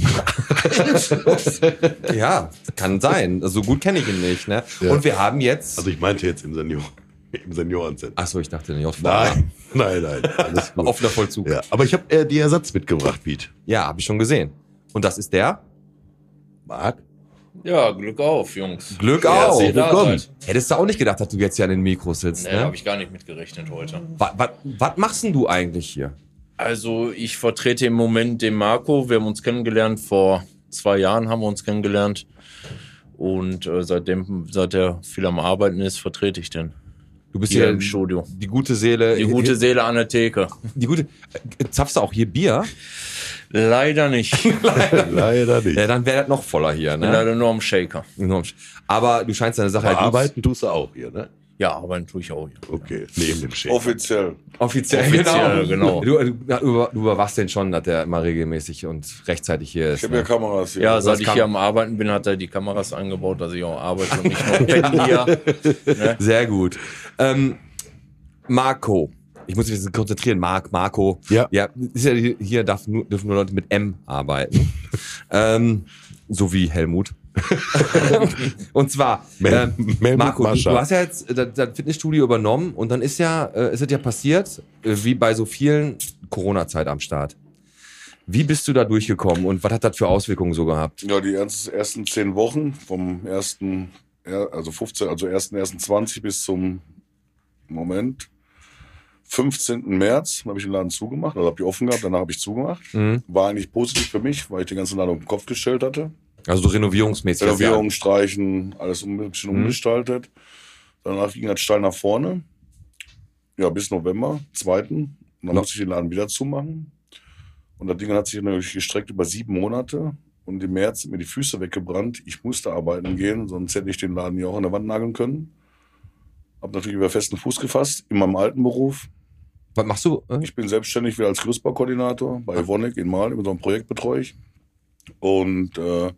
Speaker 1: ja, kann sein. So gut kenne ich ihn nicht. Ne?
Speaker 3: Ja.
Speaker 1: Und wir haben jetzt.
Speaker 3: Also ich meinte jetzt im Senior, im Seniorencenter.
Speaker 1: Achso, ich dachte nicht.
Speaker 3: Nein, nein, nein, alles gut.
Speaker 1: Offener Vollzug. Ja,
Speaker 3: Ja, aber ich habe äh, die Ersatz mitgebracht, Piet.
Speaker 1: ja habe ich schon gesehen. Und das ist der?
Speaker 3: Marc?
Speaker 6: Ja, Glück auf, Jungs.
Speaker 1: Glück
Speaker 6: Ja,
Speaker 1: auf.
Speaker 3: Willkommen.
Speaker 1: Hättest du auch nicht gedacht, dass du jetzt hier an den Mikros sitzt.
Speaker 6: Nee,
Speaker 1: ne?
Speaker 6: habe ich gar nicht mitgerechnet heute.
Speaker 1: Was, was, was machst denn du eigentlich hier?
Speaker 6: Also ich vertrete im Moment den Marco. Wir haben uns kennengelernt vor zwei Jahren, haben wir uns kennengelernt. Und äh, seitdem, seit er viel am Arbeiten ist, vertrete ich den.
Speaker 1: Du bist
Speaker 6: Hier
Speaker 1: hier
Speaker 6: im Studio.
Speaker 1: die gute Seele.
Speaker 6: Die gute Seele an der Theke.
Speaker 1: Die gute. Äh, Zapfst du auch hier Bier?
Speaker 6: Leider nicht. Ich
Speaker 3: Leider nicht.
Speaker 1: Ja, dann wäre das noch voller hier. Ne?
Speaker 6: leider nur am Shaker.
Speaker 1: Aber du scheinst deine Sache halt
Speaker 3: Arbeiten tust du auch hier, ne?
Speaker 6: Ja, aber tue ich auch hier.
Speaker 3: Okay, neben dem Shake.
Speaker 5: Offiziell.
Speaker 1: Offiziell,
Speaker 6: Offiziell, genau.
Speaker 1: Du, du, du, du überwachst den schon, dass der immer regelmäßig und rechtzeitig hier ist.
Speaker 5: Ich habe ja
Speaker 1: ne?
Speaker 5: Kameras hier.
Speaker 6: Ja,
Speaker 1: das
Speaker 6: seit ich hier am Arbeiten bin, hat er die Kameras eingebaut, dass ich auch arbeite und nicht nur pennen hier.
Speaker 1: Sehr gut. Ähm, Marco. Ich muss mich jetzt konzentrieren. Marc, Marco.
Speaker 3: Ja.
Speaker 1: Ja, ist ja hier hier darf nur, dürfen nur Leute mit M arbeiten. ähm, so wie Helmut. und zwar,
Speaker 3: Mel-
Speaker 1: ähm,
Speaker 3: Melmut
Speaker 1: Marco, du, du hast ja jetzt das, das Fitnessstudio übernommen und dann ist ja, äh, ist es ja passiert, äh, wie bei so vielen Corona-Zeit am Start. Wie bist du da durchgekommen und was hat das für Auswirkungen so gehabt?
Speaker 5: Ja, die ersten, zehn Wochen vom ersten, also 15, also ersten, ersten 20 bis zum Moment 15. März habe ich den Laden zugemacht, also habe die offen gehabt, danach habe ich zugemacht.
Speaker 1: Mhm.
Speaker 5: War eigentlich positiv für mich, weil ich den ganzen Laden auf den Kopf gestellt hatte.
Speaker 1: Also so renovierungsmäßig.
Speaker 5: Renovierung, Streichen, alles um, ein bisschen
Speaker 1: Mhm.
Speaker 5: umgestaltet. Danach ging das steil nach vorne. Ja, bis November, 2. Und dann
Speaker 1: No-
Speaker 5: musste ich den Laden wieder zumachen. Und das Ding hat sich natürlich gestreckt über sieben Monate. Und im März sind mir die Füße weggebrannt. Ich musste arbeiten gehen, sonst hätte ich den Laden ja auch an der Wand nageln können. Hab natürlich über festen Fuß gefasst, in meinem alten Beruf.
Speaker 1: Was machst du? äh?
Speaker 5: Ich bin selbstständig wieder als Gerüstbaukoordinator bei Evonik in Mal, über so ein Projekt betreue ich. Und äh,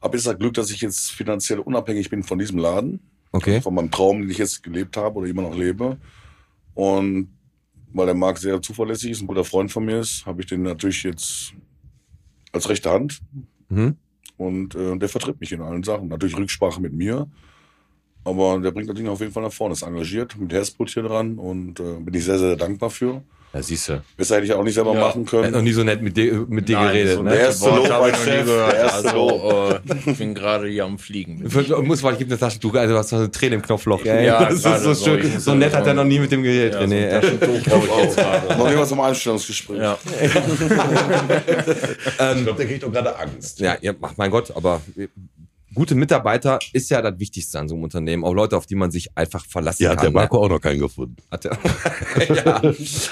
Speaker 5: habe jetzt das Glück, dass ich jetzt finanziell unabhängig bin von diesem Laden,
Speaker 1: Okay.
Speaker 5: von meinem Traum, den ich jetzt gelebt habe oder immer noch lebe. Und weil der Marc sehr zuverlässig ist, ein guter Freund von mir ist, habe ich den natürlich jetzt als rechte Hand.
Speaker 1: Mhm.
Speaker 5: Und äh, der vertritt mich in allen Sachen. Natürlich Rücksprache mit mir. Aber der bringt das Ding auf jeden Fall nach vorne. Ist engagiert, mit Herzblut hier dran und äh, bin ich sehr, sehr dankbar für.
Speaker 1: Ja, siehst du.
Speaker 5: Besser hätte ich auch nicht selber
Speaker 6: Ja.
Speaker 5: machen
Speaker 1: Er hat
Speaker 5: können.
Speaker 1: noch nie so nett mit dir, mit dir
Speaker 6: Nein,
Speaker 1: geredet.
Speaker 6: so
Speaker 1: ne?
Speaker 5: der erste Lob
Speaker 6: nie
Speaker 5: Chef, der erste
Speaker 6: Also, äh, ich bin gerade hier am Fliegen.
Speaker 1: Ich muss mal, ich gebe eine Taschentuch, also du hast eine Träne im Knopfloch, ey.
Speaker 6: Ja,
Speaker 1: das ist so
Speaker 6: so.
Speaker 1: schön. So nett
Speaker 6: ja
Speaker 1: hat er
Speaker 6: so-
Speaker 1: noch nie mit dem geredet,
Speaker 6: Ja, so
Speaker 1: René.
Speaker 6: ein ich jetzt gerade.
Speaker 5: Noch irgendwas zum Einstellungsgespräch.
Speaker 6: Ja.
Speaker 3: Ich glaube, der kriegt doch gerade Angst.
Speaker 1: Ja, ja, mein Gott, aber gute Mitarbeiter ist ja das Wichtigste an so einem Unternehmen. Auch Leute, auf die man sich einfach verlassen
Speaker 3: Ja, hat
Speaker 1: kann.
Speaker 3: der Marco auch noch keinen gefunden.
Speaker 1: Ne? Hat er. ja.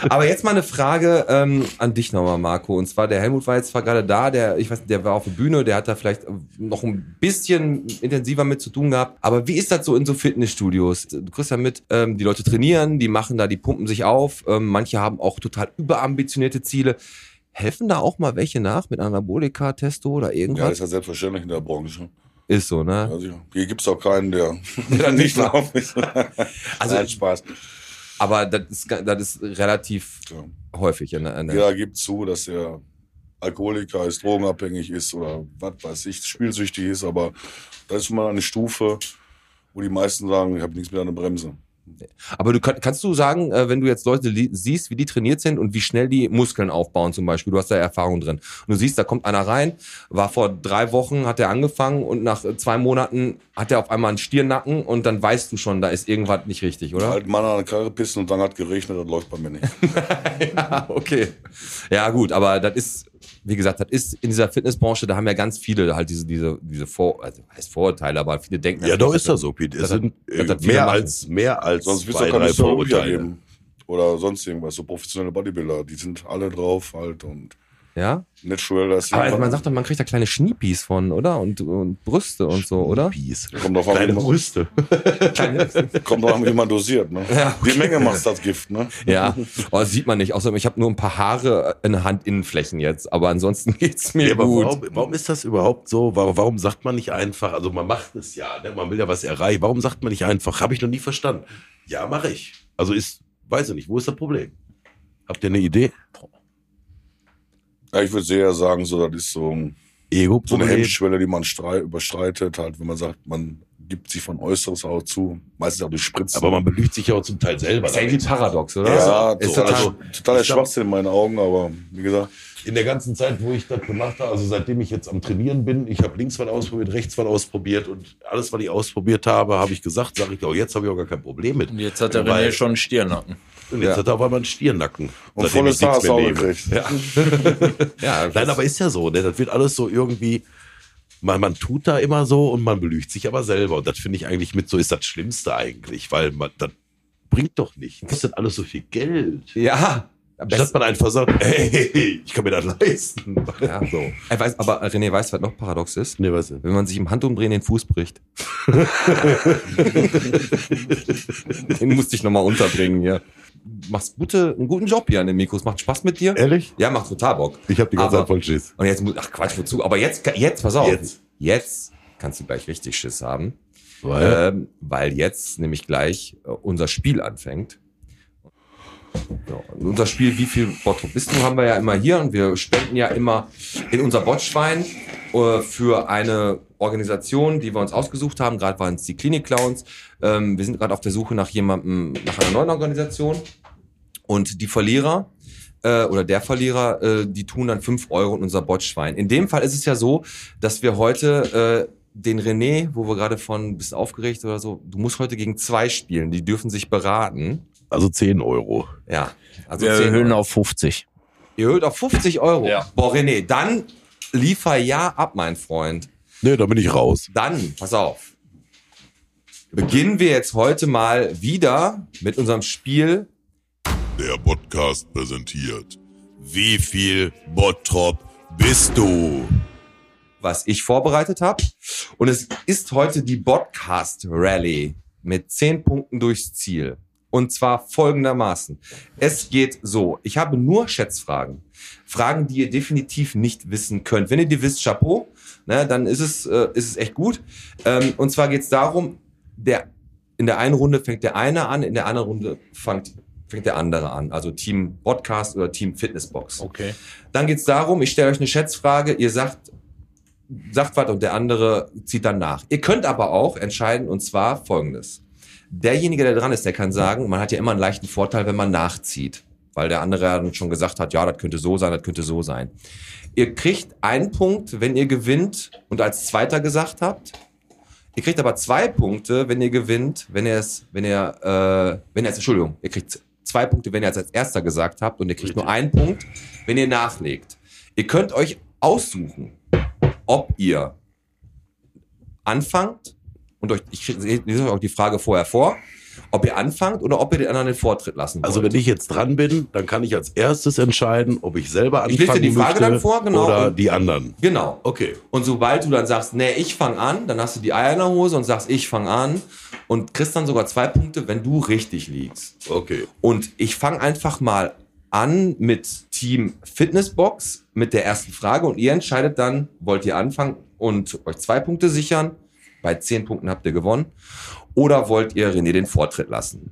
Speaker 1: Aber jetzt mal eine Frage ähm, an dich nochmal, Marco. Und zwar, der Helmut war jetzt zwar gerade da, der, ich weiß, der war auf der Bühne, der hat da vielleicht noch ein bisschen intensiver mit zu tun gehabt. Aber wie ist das so in so Fitnessstudios? Du kriegst ja mit, ähm, die Leute trainieren, die machen da, die pumpen sich auf. Ähm, manche haben auch total überambitionierte Ziele. Helfen da auch mal welche nach mit Anabolika, Testo oder
Speaker 5: Ja,
Speaker 1: irgendwas?
Speaker 5: ist ja selbstverständlich in der Branche.
Speaker 1: Ist so, ne?
Speaker 5: Also, hier gibt's auch keinen, der,
Speaker 1: Der dann nicht
Speaker 5: drauf ist.
Speaker 1: Also-
Speaker 5: Nein, Spaß.
Speaker 1: Aber das ist, das ist relativ
Speaker 5: Ja.
Speaker 1: häufig. In der, in der
Speaker 5: Jeder gibt zu, dass er Alkoholiker ist, drogenabhängig ist oder was weiß ich, spielsüchtig ist, aber das ist schon mal eine Stufe, wo die meisten sagen, ich habe nichts mehr an der Bremse.
Speaker 1: Aber du kann, kannst du sagen, äh, wenn du jetzt Leute siehst, wie die trainiert sind und wie schnell die Muskeln aufbauen zum Beispiel, du hast da Erfahrung drin. Und du siehst, da kommt einer rein, war vor drei Wochen, hat er angefangen und nach äh, zwei Monaten hat er auf einmal einen Stirnacken und dann weißt du schon, da ist irgendwas nicht richtig, oder?
Speaker 5: Halt Mann an der Karre pissen und dann hat geregnet, das läuft bei mir nicht.
Speaker 1: ja, okay. Ja, gut, aber das ist, wie gesagt, das ist in dieser Fitnessbranche, da haben ja ganz viele halt diese, diese, diese Vor, also heißt Vorurteile, aber viele denken.
Speaker 3: Ja, doch ist das so, Pete. Es sind äh, mehr
Speaker 1: machen.
Speaker 3: als, mehr als
Speaker 5: Sonst
Speaker 3: zwei, drei Vorurteile.
Speaker 5: geben. Oder sonst irgendwas, so professionelle Bodybuilder, die sind alle drauf halt und
Speaker 1: Ja?
Speaker 5: Natural, das
Speaker 1: Aber man sagt doch, man kriegt da kleine Schniepis von, oder? Und, und Brüste und so, oder?
Speaker 3: Peace.
Speaker 5: Kommt drauf an,
Speaker 3: Kleine
Speaker 5: wie man-
Speaker 3: Brüste.
Speaker 1: Kleine,
Speaker 5: kommt drauf an, wie man dosiert. Ne?
Speaker 1: Ja.
Speaker 5: Die Menge macht das Gift. Ne?
Speaker 1: ja, oh, das sieht man nicht. Außerdem, ich habe nur ein paar Haare in Handinnenflächen jetzt, aber ansonsten geht's mir
Speaker 3: Ja, aber
Speaker 1: gut.
Speaker 3: warum, warum ist das überhaupt so? Warum, warum sagt man nicht einfach, also man macht es ja, ne? man will ja was erreichen. Warum sagt man nicht einfach? Habe ich noch nie verstanden. Ja, mache ich. Also ist, weiß ich nicht, wo ist das Problem? Habt ihr eine Idee?
Speaker 5: Ja, ich würde sehr sagen, so, das ist so,
Speaker 3: Ego
Speaker 5: so eine Hemmschwelle, die man überstreitet, halt, wenn man sagt, man gibt sich von Äußeres auch zu, meistens auch durch Spritzen.
Speaker 3: Aber man belügt sich ja auch zum Teil selber.
Speaker 1: ist ja irgendwie paradox, oder?
Speaker 5: ja,
Speaker 1: ist
Speaker 5: so,
Speaker 1: total,
Speaker 5: also, totaler Schwachsinn in meinen Augen, aber wie gesagt,
Speaker 3: In der ganzen Zeit, wo ich das gemacht habe, also seitdem ich jetzt am Trainieren bin, ich habe links was ausprobiert, rechts was ausprobiert und alles, was ich ausprobiert habe, habe ich gesagt, sage ich auch, jetzt habe ich auch gar kein Problem mit.
Speaker 6: Und jetzt hat der
Speaker 3: Weil-
Speaker 6: René schon einen Stirnacken.
Speaker 3: Und jetzt
Speaker 1: Ja.
Speaker 3: hat er aber mal einen Stirnacken.
Speaker 5: und volles
Speaker 3: ich
Speaker 5: Haar
Speaker 3: nichts
Speaker 5: du gekriegt.
Speaker 3: Ja.
Speaker 1: ja,
Speaker 3: Nein, aber ist ja so, ne? Das wird alles so irgendwie. Man, man tut da immer so und man belügt sich aber selber. Und das finde ich eigentlich mit so ist das Schlimmste eigentlich, weil man das bringt doch nicht. Kostet alles so viel Geld.
Speaker 1: ja.
Speaker 3: Statt man einfach sagt, hey, ich kann mir das leisten.
Speaker 1: Ja.
Speaker 3: So.
Speaker 1: Er weiß, aber René weiß, was noch paradox ist?
Speaker 3: Nee, was denn?
Speaker 1: Wenn man sich im Handumdrehen den Fuß bricht. den musste ich nochmal unterbringen hier. Machst gute, einen guten Job hier an den Mikros. Macht Spaß mit dir?
Speaker 3: Ehrlich?
Speaker 1: Ja, macht total Bock.
Speaker 3: Ich habe die ganze
Speaker 1: Aber-
Speaker 3: Zeit voll Schiss.
Speaker 1: Und jetzt muss, ach Quatsch, wozu? Aber jetzt, jetzt, pass auf.
Speaker 3: Jetzt.
Speaker 1: Jetzt kannst du gleich richtig Schiss haben.
Speaker 3: Weil,
Speaker 1: Ähm, weil jetzt nämlich gleich äh, unser Spiel anfängt. Ja, unser Spiel, wie viel Bottrop bist du, haben wir ja immer hier und wir spenden ja immer in unser Botschwein äh, für eine Organisation, die wir uns ausgesucht haben. Gerade waren es die Klinik Clowns. Ähm, wir sind gerade auf der Suche nach jemandem, nach einer neuen Organisation. Und die Verlierer äh, oder der Verlierer, äh, die tun dann fünf Euro in unser Botschwein. In dem Fall ist es ja so, dass wir heute äh, den René, wo wir gerade von bist aufgeregt oder so, du musst heute gegen zwei spielen, die dürfen sich beraten.
Speaker 3: Also 10 Euro.
Speaker 1: Ja, also
Speaker 6: Wir
Speaker 1: 10
Speaker 6: erhöhen
Speaker 1: Euro.
Speaker 6: auf 50.
Speaker 1: Ihr erhöht auf 50 Euro.
Speaker 6: Ja.
Speaker 1: Boah, René, dann liefer ja ab, mein Freund.
Speaker 3: Nee, da bin ich raus.
Speaker 1: Dann, pass auf. Beginnen wir jetzt heute mal wieder mit unserem Spiel
Speaker 7: Der Podcast präsentiert. Wie viel Bottrop bist du?
Speaker 1: was ich vorbereitet habe. Und es ist heute die Podcast Rally mit 10 Punkten durchs Ziel. Und zwar folgendermaßen. Es geht so. Ich habe nur Schätzfragen. Fragen, die ihr definitiv nicht wissen könnt. Wenn ihr die wisst, Chapeau, ne, dann ist es, äh, ist es echt gut. Ähm, und zwar geht es darum, der, in der einen Runde fängt der eine an, in der anderen Runde fängt, fängt der andere an. Also Team Podcast oder Team Fitnessbox.
Speaker 6: Okay.
Speaker 1: Dann geht's darum, ich stelle euch eine Schätzfrage, ihr sagt, sagt was und der andere zieht dann nach. Ihr könnt aber auch entscheiden, und zwar folgendes. Derjenige, der dran ist, der kann sagen, man hat ja immer einen leichten Vorteil, wenn man nachzieht. Weil der andere ja dann schon gesagt hat, ja, das könnte so sein, das könnte so sein. Ihr kriegt einen Punkt, wenn ihr gewinnt und als Zweiter gesagt habt. Ihr kriegt aber zwei Punkte, wenn ihr gewinnt, wenn ihr es, wenn ihr, äh, wenn ihr es, Entschuldigung, ihr kriegt zwei Punkte, wenn ihr es als Erster gesagt habt und ihr kriegt nur einen Punkt, wenn ihr nachlegt. Ihr könnt euch aussuchen, ob ihr anfangt und euch, ich lese euch auch die Frage vorher vor, ob ihr anfangt oder ob ihr den anderen den Vortritt lassen wollt.
Speaker 3: Also wenn ich jetzt dran bin, dann kann ich als erstes entscheiden, ob ich selber
Speaker 1: Ich
Speaker 3: anfangen
Speaker 1: lese dir die Frage dann vor, genau.
Speaker 3: oder
Speaker 1: Und-
Speaker 3: die anderen.
Speaker 1: Genau.
Speaker 3: Okay.
Speaker 1: Und sobald du dann sagst, nee, ich fange an, dann hast du die Eier in der Hose und sagst, ich fange an und kriegst dann sogar zwei Punkte, wenn du richtig liegst.
Speaker 3: Okay.
Speaker 1: Und ich fange einfach mal an mit Team Fitnessbox mit der ersten Frage und ihr entscheidet dann, wollt ihr anfangen und euch zwei Punkte sichern? Bei zehn Punkten habt ihr gewonnen. Oder wollt ihr René den Vortritt lassen?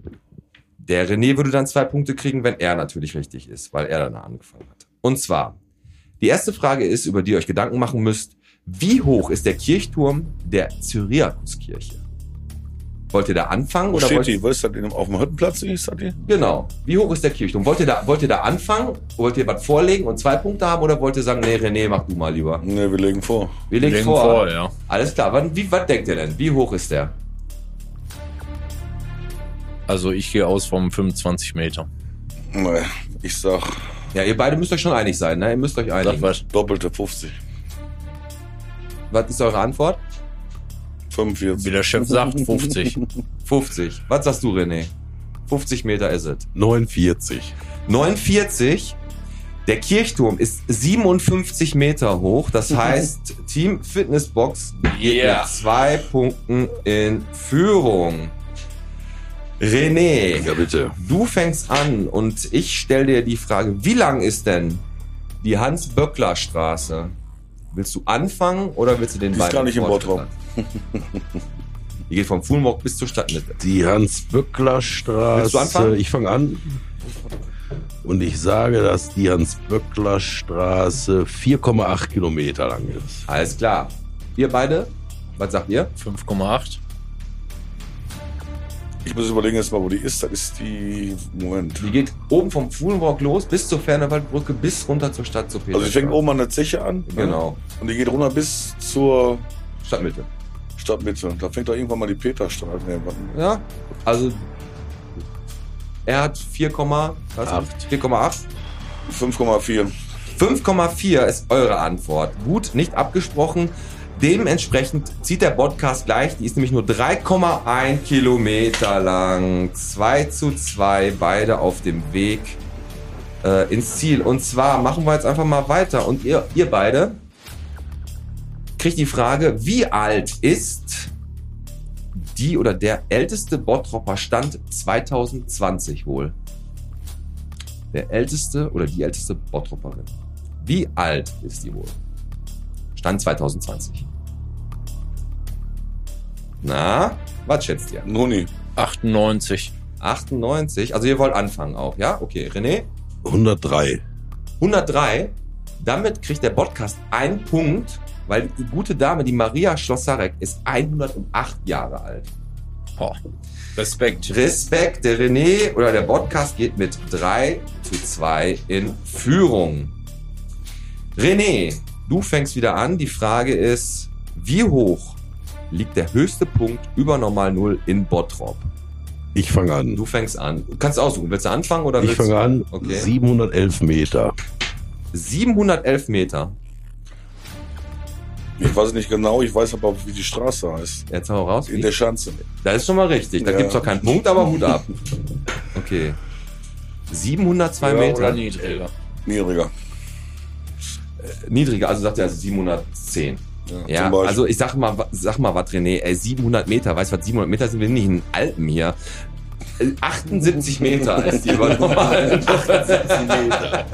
Speaker 1: Der René würde dann zwei Punkte kriegen, wenn er natürlich richtig ist, weil er dann angefangen hat. Und zwar, die erste Frage ist, über die ihr euch Gedanken machen müsst, wie hoch ist der Kirchturm der Cyriakuskirche? Wollt ihr da anfangen
Speaker 5: Wo
Speaker 1: oder
Speaker 5: steht
Speaker 1: wollt
Speaker 5: die? Wo ist das? Auf dem Hüttenplatz ist das die?
Speaker 1: Genau. Wie hoch ist der Kirchturm? Wollt ihr da, wollt ihr da anfangen? Wollt ihr was vorlegen und zwei Punkte haben oder wollt ihr sagen, nee, René, mach du mal lieber?
Speaker 5: Ne, wir legen vor.
Speaker 1: Wir legen,
Speaker 6: Legen
Speaker 1: vor.
Speaker 6: vor, ja.
Speaker 1: Alles klar. Wann, wie, was denkt ihr denn? Wie hoch ist der?
Speaker 6: Also ich gehe aus vom 25 Meter.
Speaker 5: Ne, ich sag
Speaker 1: Ja, ihr beide müsst euch schon einig sein, ne? Ihr müsst euch
Speaker 6: Sag
Speaker 1: einigen.
Speaker 6: was.
Speaker 5: doppelte 50.
Speaker 1: Was ist eure Antwort?
Speaker 5: 45.
Speaker 6: Wie der Chef sagt, 50.
Speaker 1: 50. Was sagst du, René? 50 Meter ist es.
Speaker 3: 49.
Speaker 1: 49. Der Kirchturm ist 57 Meter hoch. Das heißt, Team Fitnessbox geht
Speaker 6: Yeah.
Speaker 1: mit zwei Punkten in Führung. René,
Speaker 3: Ja, bitte.
Speaker 1: du fängst an und ich stelle dir die Frage, wie lang ist denn die Hans-Böckler-Straße? Willst du anfangen oder willst du den
Speaker 5: Die ist gar nicht im
Speaker 1: lassen? Die geht vom Fulmrock bis zur Stadtmitte.
Speaker 3: Die
Speaker 1: Willst du
Speaker 3: Hans-Böckler-Straße.
Speaker 1: anfangen?
Speaker 3: Ich fange an. Und ich sage, dass die Hans-Böckler-Straße 4,8 Kilometer lang ist.
Speaker 1: Alles klar. Ihr beide, was sagt ihr?
Speaker 6: 5,8.
Speaker 5: Ich muss überlegen jetzt mal, wo die ist. Das ist die. Moment.
Speaker 1: Die geht oben vom Fulmrock los bis zur Fernewaldbrücke bis runter zur Stadt zu Peter.
Speaker 5: Also, ich fängt oben an der Zeche an. ne?
Speaker 1: Genau.
Speaker 5: Und die geht runter bis zur
Speaker 1: Stadtmitte.
Speaker 5: Stadtmitte. Da fängt doch irgendwann mal die Peterstraße. Warte.
Speaker 1: Ja. Also er hat 4, was?
Speaker 3: Acht.
Speaker 1: 4,8.
Speaker 5: 5,4.
Speaker 1: 5,4 ist eure Antwort. Gut, nicht abgesprochen. Dementsprechend zieht der Podcast gleich. Die ist nämlich nur 3,1 Kilometer lang. 2 zu 2, beide auf dem Weg äh, ins Ziel. Und zwar machen wir jetzt einfach mal weiter. Und ihr, ihr beide kriegt die Frage, wie alt ist die oder der älteste Bottropper Stand 2020 wohl? Der älteste oder die älteste Bottropperin. Wie alt ist die wohl? Stand 2020. Na, was schätzt ihr?
Speaker 5: Nuni.
Speaker 6: 98.
Speaker 1: 98, also ihr wollt anfangen auch, ja? Okay, René?
Speaker 3: 103.
Speaker 1: 103. Damit kriegt der Podcast einen Punkt, weil die gute Dame, die Maria Schlossarek, ist 108 Jahre alt.
Speaker 6: Boah. Respekt.
Speaker 1: Respekt, der René oder der Podcast geht mit 3 zu 2 in Führung. René, du fängst wieder an. Die Frage ist, wie hoch liegt der höchste Punkt über Normal Null in Bottrop?
Speaker 3: Ich fange an.
Speaker 1: Du fängst an. Du kannst aussuchen. Willst du anfangen oder
Speaker 3: Ich
Speaker 1: willst
Speaker 3: fange an.
Speaker 1: Okay.
Speaker 3: 711 Meter.
Speaker 1: 711 Meter.
Speaker 5: Ich weiß nicht genau, ich weiß aber, wie die Straße heißt.
Speaker 1: Jetzt hau raus.
Speaker 5: In der Schanze.
Speaker 1: Das ist schon mal richtig. Da
Speaker 5: Ja.
Speaker 1: gibt's doch keinen Punkt, aber Hut ab. Okay. 702
Speaker 5: Ja,
Speaker 1: Meter.
Speaker 6: Oder niedriger.
Speaker 5: Niedriger.
Speaker 1: Niedriger, also sagt er also 710. Ja,
Speaker 5: zum Beispiel.
Speaker 1: also ich sag mal, sag mal was, René, ey, 700 Meter, weißt du was, 700 Meter sind wir nicht in den Alpen hier. Äh, 78 Meter ist die über normal. 78 Meter.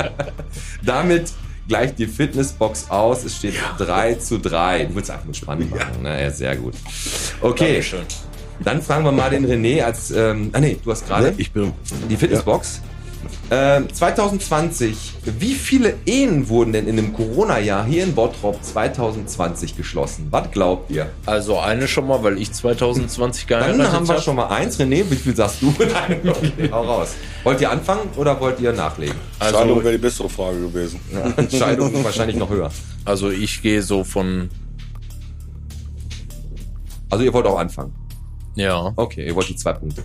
Speaker 1: Damit gleicht die Fitnessbox aus. Es steht 3 zu 3. Du willst einfach nur spannend machen. Ne? Ja, sehr gut. Okay,
Speaker 6: Dankeschön.
Speaker 1: dann fragen wir mal den René als, ähm, ah nee, du hast gerade
Speaker 3: Ich bin.
Speaker 1: die Fitnessbox. Ähm, 2020, wie viele Ehen wurden denn in dem Corona-Jahr hier in Bottrop 2020 geschlossen? Was glaubt ihr?
Speaker 6: Also eine schon mal, weil ich 2020 geheiratet
Speaker 1: Dann haben wir
Speaker 6: hab.
Speaker 1: schon mal eins. René, wie viel sagst du? Nein, okay, hau raus. Wollt ihr anfangen oder wollt ihr nachlegen?
Speaker 5: Scheidung
Speaker 6: Also,
Speaker 5: wäre die bessere Frage gewesen.
Speaker 1: Ja, Scheidung wahrscheinlich noch höher.
Speaker 6: also ich gehe so von,
Speaker 1: Also ihr wollt auch anfangen.
Speaker 6: ja,
Speaker 1: Okay, ihr wollt die zwei Punkte.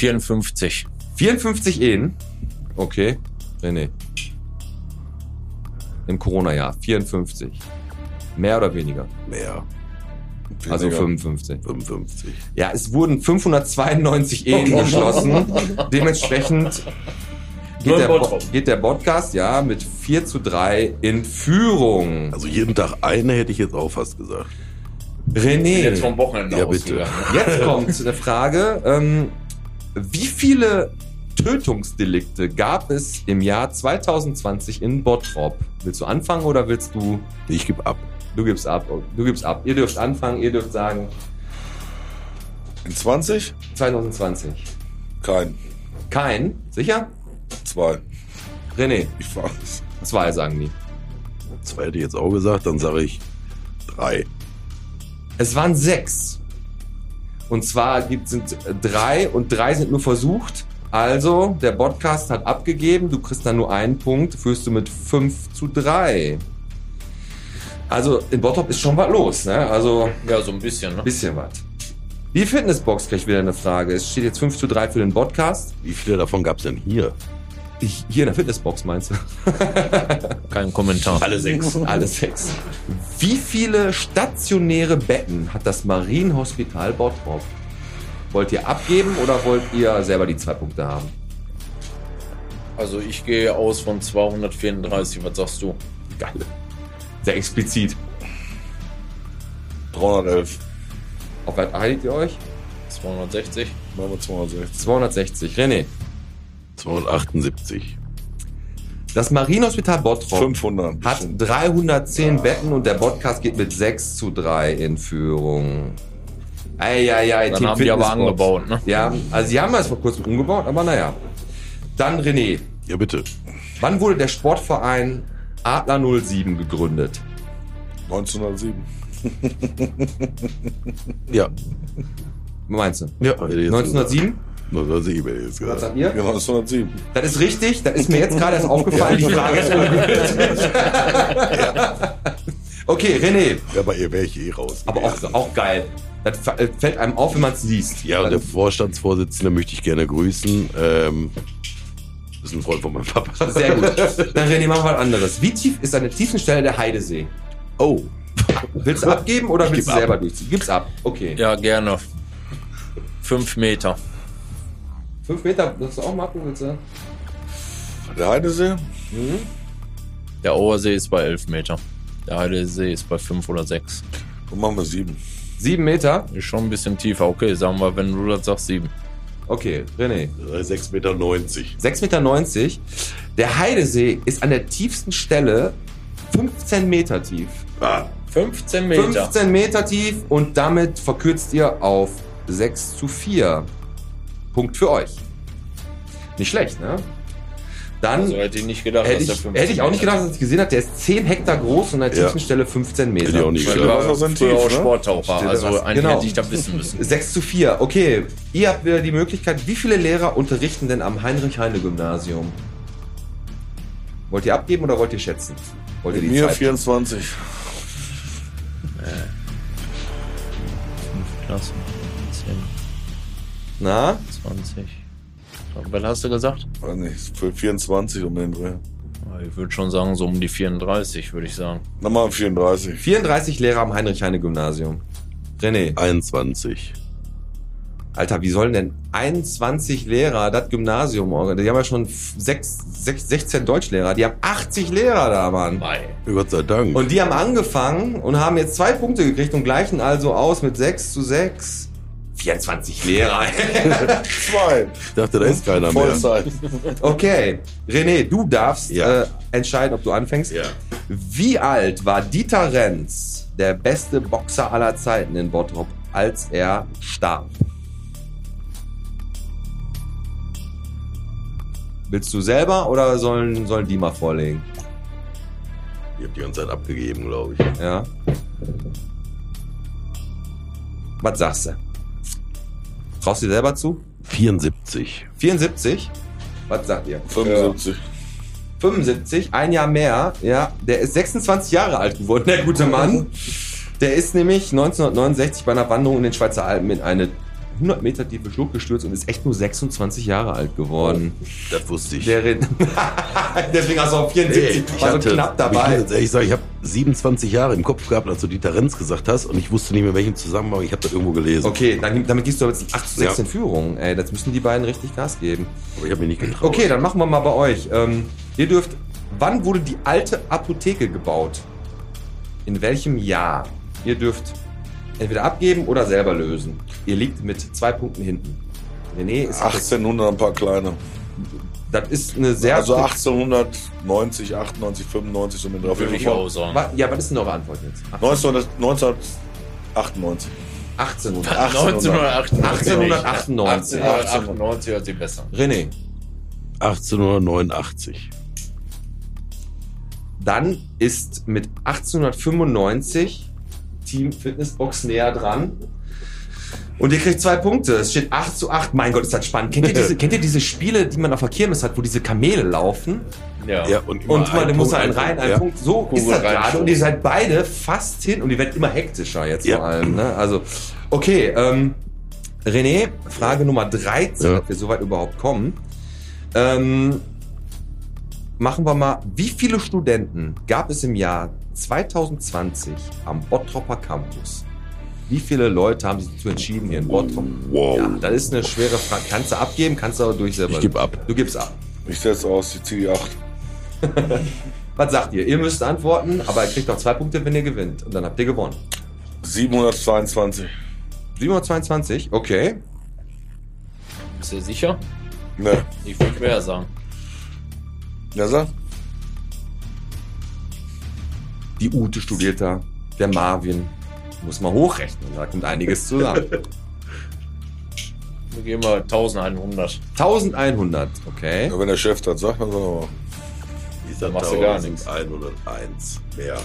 Speaker 6: 54.
Speaker 1: 54 Ehen. Okay, René. Im Corona-Jahr 54. Mehr oder weniger?
Speaker 3: Mehr.
Speaker 1: Also
Speaker 5: Weniger.
Speaker 1: 55.
Speaker 3: 55.
Speaker 1: Ja, es wurden 592 Ehen geschlossen. Dementsprechend geht der, geht der Podcast ja mit 4 zu 3 in Führung.
Speaker 3: Also jeden Tag eine hätte ich jetzt auch fast gesagt.
Speaker 1: René,
Speaker 6: Jetzt vom Wochenende
Speaker 3: Ja, bitte.
Speaker 1: jetzt kommt eine Frage. Ähm, wie viele Tötungsdelikte gab es im Jahr 2020 in Bottrop? Willst du anfangen oder willst du...
Speaker 3: Ich gebe ab.
Speaker 1: Du gibst ab. Du gibst ab. Ihr dürft anfangen, ihr dürft sagen
Speaker 5: In 20?
Speaker 1: 2020.
Speaker 5: Kein.
Speaker 1: Kein? Sicher?
Speaker 5: Zwei.
Speaker 1: René,
Speaker 5: Ich weiß.
Speaker 1: zwei sagen die.
Speaker 3: Zwei hätte ich jetzt auch gesagt, dann sage ich drei.
Speaker 1: Es waren sechs. Und zwar gibt, sind drei und drei sind nur versucht. Also, der Podcast hat abgegeben. Du kriegst dann nur einen Punkt. Führst du mit 5 zu 3. Also, in Bottrop ist schon was los, ne? Also,
Speaker 6: Ja, so ein bisschen, ne?
Speaker 1: bisschen was. Die Fitnessbox kriegt wieder eine Frage. Es steht jetzt 5 zu 3 für den Podcast.
Speaker 3: Wie viele davon gab es denn hier?
Speaker 1: Hier in der Fitnessbox meinst du?
Speaker 6: Kein Kommentar.
Speaker 3: Alle sechs.
Speaker 1: Alle sechs. Wie viele stationäre Betten hat das Marienhospital Bottrop? Wollt ihr abgeben oder wollt ihr selber die zwei Punkte haben?
Speaker 6: Also ich gehe aus von 234. Was sagst du?
Speaker 1: Geil. Sehr explizit.
Speaker 5: 311.
Speaker 1: Auf was einigt ihr euch?
Speaker 6: 260.
Speaker 5: Machen wir 260.
Speaker 1: 260. René.
Speaker 3: 278.
Speaker 1: Das Marienhospital Bottrop
Speaker 5: 500.
Speaker 1: hat 310 Betten und der Podcast geht mit 6 zu 3 in Führung. Eieiei,
Speaker 6: Dann haben die aber angebaut, ne?
Speaker 1: Ja, also sie haben es vor kurzem umgebaut, aber naja. Dann René.
Speaker 3: Ja, bitte.
Speaker 1: Wann wurde der Sportverein Adler 07 gegründet?
Speaker 5: 1907.
Speaker 3: Ja.
Speaker 1: Was meinst du?
Speaker 3: Ja, hätte ich jetzt
Speaker 1: 1907?
Speaker 3: gesagt. 1907 hätte ich jetzt
Speaker 1: Was sagt ihr?
Speaker 5: Ja, 1907.
Speaker 1: Das ist richtig, das ist mir jetzt gerade erst aufgefallen. Die Frage ist ungültig. Okay, René.
Speaker 3: Ja, aber ihr wäre ich eh raus.
Speaker 1: Aber auch, auch geil. Das äh, fällt einem auf, wenn man es liest.
Speaker 3: Ja, und der Vorstandsvorsitzende möchte ich gerne grüßen. Ähm, das ist ein Freund von meinem Papa.
Speaker 1: Sehr gut. Dann René, machen wir was anderes. Wie tief ist an der tiefsten Stelle der Heidesee?
Speaker 3: Oh,
Speaker 1: Willst du abgeben oder
Speaker 3: Ich
Speaker 1: willst du
Speaker 3: ab.
Speaker 1: selber durchziehen? Gib's ab. Okay.
Speaker 6: Ja, gerne. Fünf Meter.
Speaker 1: Fünf Meter, willst du auch machen? Willst du?
Speaker 5: Der Heidesee?
Speaker 6: Der Auersee ist bei 11 Meter. Der Heidesee ist bei 5 oder 6.
Speaker 5: Dann machen wir 7.
Speaker 1: Sieben Meter?
Speaker 6: Ist schon ein bisschen tiefer. Okay, sagen wir, wenn du das sagst, 7.
Speaker 1: Okay, René.
Speaker 3: 6,90 Meter.
Speaker 1: 6,90 Meter. Der Heidesee ist an der tiefsten Stelle 15 Meter tief.
Speaker 3: Ah,
Speaker 6: 15 Meter.
Speaker 1: 15 Meter tief und damit verkürzt ihr auf 6 zu 4. Punkt für euch. Nicht schlecht, ne? Dann
Speaker 6: Also hätte ich nicht gedacht,
Speaker 1: hätte,
Speaker 6: dass der
Speaker 1: ich,
Speaker 6: 15
Speaker 1: hätte ich auch nicht gedacht, dass ich gesehen habe, der ist 10 Hektar groß und an der
Speaker 3: Ja.
Speaker 1: tiefsten Stelle 15 Meter.
Speaker 3: Hätte ich auch nicht gedacht.
Speaker 5: Wasser sind
Speaker 6: früher auch
Speaker 5: ne?
Speaker 6: Sporttaucher. Also einen
Speaker 1: Genau.
Speaker 6: hätte ich da wissen müssen.
Speaker 1: 6 zu 4. Okay, ihr habt wieder die Möglichkeit, wie viele Lehrer unterrichten denn am Heinrich-Heine-Gymnasium? Wollt ihr abgeben oder wollt ihr schätzen? Wollt ihr die
Speaker 5: Mir
Speaker 1: Zeit?
Speaker 5: 24.
Speaker 6: Klassen. 10,
Speaker 1: Na?
Speaker 6: 20. Was hast du gesagt?
Speaker 5: Weiß nicht, für 24 um den Dreh.
Speaker 6: Ja, Ich würde schon sagen, so um die 34, würde ich sagen.
Speaker 5: Dann machen wir 34.
Speaker 1: 34 Lehrer am Heinrich-Heine-Gymnasium. René,
Speaker 3: 21.
Speaker 1: Alter, wie sollen denn 21 Lehrer das Gymnasium organisieren? Die haben ja schon 6, 6, 16 Deutschlehrer. Die haben 80 Lehrer da, Mann.
Speaker 3: Gott sei Dank.
Speaker 1: Und die haben angefangen und haben jetzt zwei Punkte gekriegt und gleichen also aus mit 6 zu 6. 24 Lehrer.
Speaker 5: Zwei.
Speaker 3: ich dachte, da ist keiner mehr.
Speaker 5: Vollzeit.
Speaker 1: okay. René, du darfst
Speaker 3: Ja.
Speaker 1: äh, entscheiden, ob du anfängst.
Speaker 3: Ja.
Speaker 1: Wie alt war Dieter Renz, der beste Boxer aller Zeiten in Bottrop, als er starb? Willst du selber oder sollen, sollen die mal vorlegen?
Speaker 3: Ich hab die ganze Zeit abgegeben, glaube ich.
Speaker 1: Ja. Was sagst du? Traust du dir selber zu?
Speaker 3: 74.
Speaker 1: 74? Was sagt ihr?
Speaker 5: 75.
Speaker 1: 75, ein Jahr mehr. Ja, der ist 26 Jahre alt geworden, der gute Mann. Der ist nämlich 1969 bei einer Wanderung in den Schweizer Alpen in eine 100 Meter tiefe Schlucht gestürzt und ist echt nur 26 Jahre alt geworden.
Speaker 3: Das wusste ich.
Speaker 1: Der Deswegen hast du auch 74,
Speaker 3: ich
Speaker 1: war so knapp
Speaker 3: aber Ich
Speaker 1: dabei.
Speaker 3: sagen, ich habe 27 Jahre im Kopf gehabt, als du Dieter Renz gesagt hast und ich wusste nicht mehr, welchen Zusammenhang. Ich habe das irgendwo gelesen.
Speaker 1: Okay, dann, damit gehst du jetzt 8 zu 6
Speaker 3: Ja.
Speaker 1: in Führung. Ey, das müssen die beiden richtig Gas geben.
Speaker 3: Aber ich habe mich nicht getraut.
Speaker 1: Okay, dann machen wir mal bei euch. Ähm, ihr dürft, wann wurde die alte Apotheke gebaut? In welchem Jahr? Ihr dürft entweder abgeben oder selber lösen. Ihr liegt mit zwei Punkten hinten. René ist
Speaker 5: 1800 ein paar kleine.
Speaker 1: Das ist eine sehr.
Speaker 5: Also 1890, 98, 95 so mit drauf.
Speaker 6: Würde ich auch sagen.
Speaker 1: Ja, was ist denn eure Antwort jetzt?
Speaker 5: 1900 1998.
Speaker 1: 1800.
Speaker 6: 1898.
Speaker 1: 1898.
Speaker 6: 1898 hört sich besser.
Speaker 1: René.
Speaker 3: 1889.
Speaker 1: Dann ist mit 1895 Team Fitnessbox näher dran. Und ihr kriegt zwei Punkte. Es steht 8 zu 8. Mein Gott, ist das spannend. Kennt ihr diese, kennt ihr diese Spiele, die man auf der Kirmes hat, wo diese Kamele laufen?
Speaker 6: Ja.
Speaker 3: Ja, und
Speaker 1: Und man muss einen
Speaker 3: ein
Speaker 1: rein,
Speaker 3: Punkt,
Speaker 1: einen
Speaker 3: ja.
Speaker 1: Punkt. So
Speaker 6: Kugel
Speaker 1: ist das gerade. Und ihr seid beide fast hin und die werden immer hektischer jetzt
Speaker 3: Ja.
Speaker 1: vor allem. Ne? Also, okay. Ähm, René, Frage Nummer 13,
Speaker 3: Ja.
Speaker 1: ob wir soweit überhaupt kommen. Ähm, machen wir mal, wie viele Studenten gab es im Jahr 2020 am Bottropper Campus? Wie viele Leute haben sich dazu entschieden hier in Bottrop?
Speaker 3: Wow.
Speaker 1: Ja, das ist eine schwere Frage. Kannst du abgeben, kannst du aber durch selber.
Speaker 3: Ich gebe ab.
Speaker 1: Du gibst ab.
Speaker 5: Ich setze aus, ich ziehe die 8.
Speaker 1: Was sagt ihr? Ihr müsst antworten, aber ihr kriegt noch zwei Punkte, wenn ihr gewinnt. Und dann habt ihr gewonnen.
Speaker 5: 722.
Speaker 1: 722, okay.
Speaker 6: Bist du sicher?
Speaker 5: Ne.
Speaker 6: Ich will quer sagen.
Speaker 5: Ja, sag.
Speaker 1: Die Ute studiert da. Der Marvin. Muss mal hochrechnen. Da kommt einiges zusammen.
Speaker 6: Wir gehen mal 1100.
Speaker 1: 1100, okay.
Speaker 5: Ja, wenn der Chef das sagt, dann sagen wir mal.
Speaker 3: Dieser
Speaker 6: Machst du gar nichts.
Speaker 3: 101 mehr.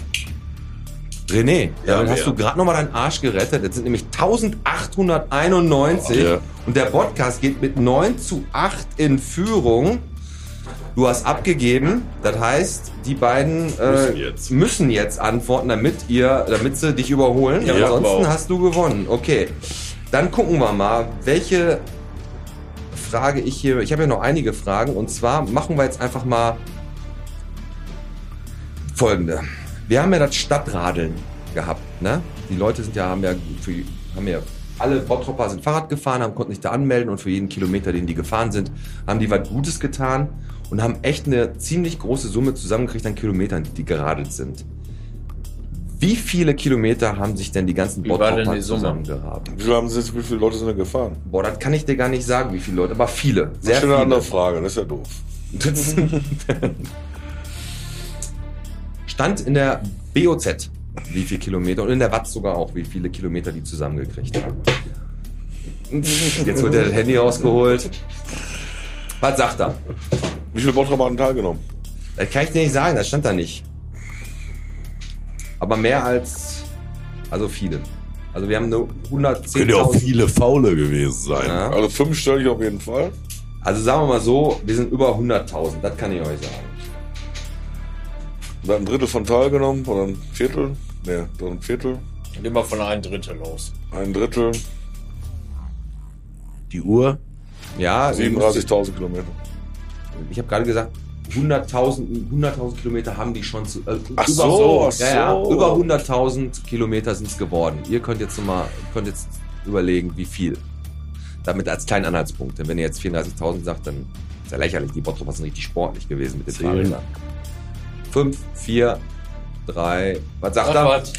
Speaker 1: René,
Speaker 3: Ja,
Speaker 1: damit hast du gerade nochmal deinen Arsch gerettet. Jetzt sind nämlich 1891
Speaker 3: Ja.
Speaker 1: und der Podcast geht mit 9 zu 8 in Führung. Du hast abgegeben, das heißt, die beiden äh,
Speaker 3: Müssen jetzt.
Speaker 1: müssen jetzt antworten, damit ihr, damit sie dich überholen.
Speaker 6: Ja,
Speaker 1: Ansonsten
Speaker 6: auch.
Speaker 1: hast du gewonnen. Okay, dann gucken wir mal, welche Frage ich hier. Ich habe ja noch einige Fragen und zwar machen wir jetzt einfach mal folgende. Wir haben ja das Stadtradeln gehabt, ne? Die Leute sind ja, haben ja, für, haben ja alle Bottropper sind Fahrrad gefahren, haben, konnten sich da anmelden und für jeden Kilometer, den die gefahren sind, haben die was Gutes getan und haben echt eine ziemlich große Summe zusammengekriegt an Kilometern, die, die geradelt sind. Wie viele Kilometer haben sich denn die ganzen
Speaker 6: Wie war denn
Speaker 1: Bottropper
Speaker 6: die Summe?
Speaker 1: zusammengehabt?
Speaker 5: Wie viele, haben Sie, wie viele Leute sind da gefahren?
Speaker 1: Boah, das kann ich dir gar nicht sagen, wie viele Leute, aber viele. Sehr
Speaker 5: das ist eine
Speaker 1: viele.
Speaker 5: andere Frage, das ist ja doof.
Speaker 1: Stand in der BOZ, wie viele Kilometer und in der Watt sogar auch, wie viele Kilometer die zusammengekriegt haben. Jetzt wird das Handy rausgeholt. Was sagt er?
Speaker 5: Wie viele Bottroper haben teilgenommen?
Speaker 1: Das kann ich dir nicht sagen, das stand da nicht. Aber mehr als, also viele. Also wir haben eine
Speaker 3: Können ja auch
Speaker 1: 110.000.
Speaker 3: viele Faule gewesen sein.
Speaker 1: Ja.
Speaker 5: Also fünf stelle ich auf jeden Fall.
Speaker 1: Also sagen wir mal so, wir sind über 100.000, das kann ich euch sagen.
Speaker 5: Da hat ein Drittel von teilgenommen oder ein Viertel. Ne, doch ein Viertel.
Speaker 6: Und immer von ein Drittel los.
Speaker 5: Ein Drittel.
Speaker 3: Die Uhr.
Speaker 1: Ja,
Speaker 5: 37.000 Kilometer.
Speaker 1: Ich habe gerade gesagt, 100.000 100.000 Kilometer haben die schon zu. Äh,
Speaker 5: Ach
Speaker 1: über,
Speaker 5: so, ach
Speaker 1: ja, ja,
Speaker 5: so.
Speaker 1: über 100.000 Kilometer sind es geworden. Ihr könnt jetzt mal, könnt jetzt überlegen, wie viel. Damit als kleinen Anhaltspunkt. Denn wenn ihr jetzt 34.000 sagt, dann ist ja lächerlich. Die Bottroper sind richtig sportlich gewesen mit den. Fahrrädern. 5, 4, 3, was sagt
Speaker 6: Ach,
Speaker 1: er?
Speaker 6: was?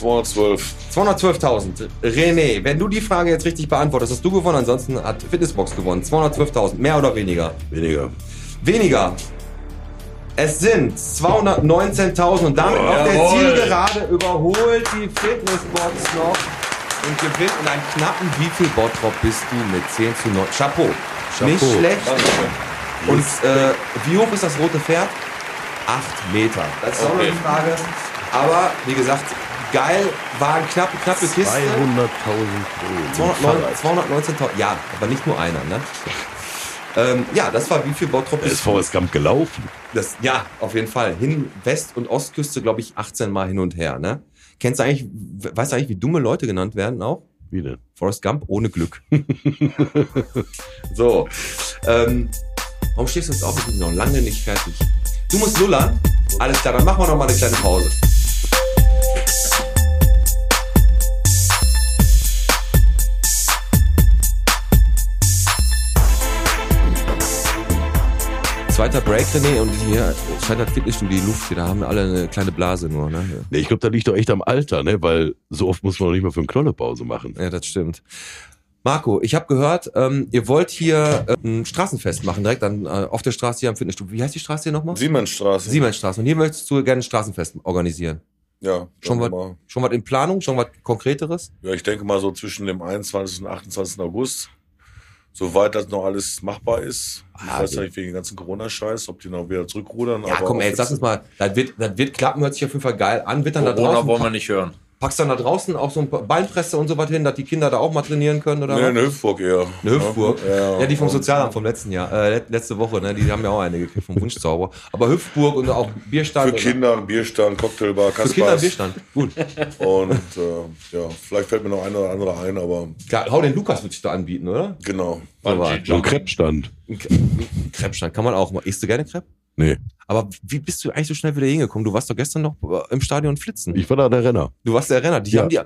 Speaker 5: 212.
Speaker 1: 212.000. René, wenn du die Frage jetzt richtig beantwortest, hast du gewonnen. Ansonsten hat Fitnessbox gewonnen. 212.000. Mehr oder weniger?
Speaker 3: Weniger.
Speaker 1: Weniger. Es sind 219.000 und damit auf der. Zielgerade überholt die Fitnessbox noch und gewinnt in einem knappen wie viel Bottrop bist du mit 10 zu 9. Chapeau. Nicht
Speaker 3: Chapeau.
Speaker 1: schlecht.
Speaker 6: Dankeschön.
Speaker 1: Und äh, wie hoch ist das rote Pferd? 8 Meter. Das ist auch noch
Speaker 6: Okay.
Speaker 1: eine Frage. Aber wie gesagt, geil, war eine knappe, knappe
Speaker 3: 200.000
Speaker 1: Kiste.
Speaker 3: Euro.
Speaker 1: 219 219.000, ja, aber nicht nur einer, ne? Ähm, ja, das war wie viel Bottrop
Speaker 3: ist? Forrest Gump gelaufen.
Speaker 1: Das, ja, auf jeden Fall. Hin, West- und Ostküste, glaube ich, 18 Mal hin und her, ne? Kennst du eigentlich, we- weißt du eigentlich, wie dumme Leute genannt werden auch?
Speaker 3: Wie denn?
Speaker 1: Forrest Gump ohne Glück. so. Ähm, warum stehst du jetzt auf? Ich bin noch lange nicht fertig. Du musst lullern. Alles klar, dann machen wir noch mal eine kleine Pause. Zweiter Break, René, und hier scheint das Fitnessstudio die Luft hier. Da haben wir alle eine kleine Blase nur, ne?
Speaker 3: Nee, ich glaube, da liegt doch echt am Alter, ne? Weil so oft muss man doch nicht mal für eine Knollepause machen.
Speaker 1: Ja, das stimmt. Marco, ich habe gehört, ähm, ihr wollt hier äh, ein Straßenfest machen, direkt an, äh, auf der Straße hier am Fitnessstudio. Wie heißt die Straße hier nochmal?
Speaker 5: Siemensstraße.
Speaker 1: Siemensstraße. Und hier möchtest du gerne ein Straßenfest organisieren.
Speaker 5: Ja,
Speaker 1: Schon was,
Speaker 5: mal.
Speaker 1: schon was in Planung, schon was Konkreteres?
Speaker 5: Ja, ich denke mal so zwischen dem 21. und 28. August. Soweit das noch alles machbar ist. Ich
Speaker 1: Ah,
Speaker 5: weiß
Speaker 1: ja.
Speaker 5: nicht wegen dem ganzen Corona-Scheiß, ob die noch wieder zurückrudern.
Speaker 1: Ja, komm, ey, jetzt lass uns mal. Das wird, das wird klappen, hört sich auf jeden Fall geil an. Wird dann da
Speaker 6: Corona
Speaker 1: draußen,
Speaker 6: wollen wir nicht hören.
Speaker 1: Packst dann da draußen auch so ein paar Beinpresse und so was hin, dass die Kinder da auch mal trainieren können oder
Speaker 5: Nee,
Speaker 1: was?
Speaker 5: eine Hüpfburg eher.
Speaker 1: Eine Hüpfburg.
Speaker 5: Ja,
Speaker 1: Ja, die vom Sozialamt vom letzten Jahr, äh, let- letzte Woche, ne? Die haben ja auch eine gekriegt vom Wunschzauber. Aber Hüpfburg und auch Bierstand.
Speaker 5: Für Kinder ein Bierstand, Cocktailbar,
Speaker 1: Für Kinder ein. Bierstand. Gut.
Speaker 5: Und äh, ja, vielleicht fällt mir noch eine oder andere ein, aber
Speaker 1: Klar, hau den Lukas würde ich da anbieten, oder?
Speaker 5: genau.
Speaker 1: So
Speaker 3: ein. Kreppstand.
Speaker 1: Ein ein Krebsstand kann man auch mal. Isst du gerne Crepe?
Speaker 3: Nee.
Speaker 1: Aber wie bist du eigentlich so schnell wieder hingekommen? Du warst doch gestern noch äh, im Stadion Flitzen.
Speaker 3: Ich war da der Renner.
Speaker 1: du warst der Renner. Die,
Speaker 3: Ja.
Speaker 1: haben die,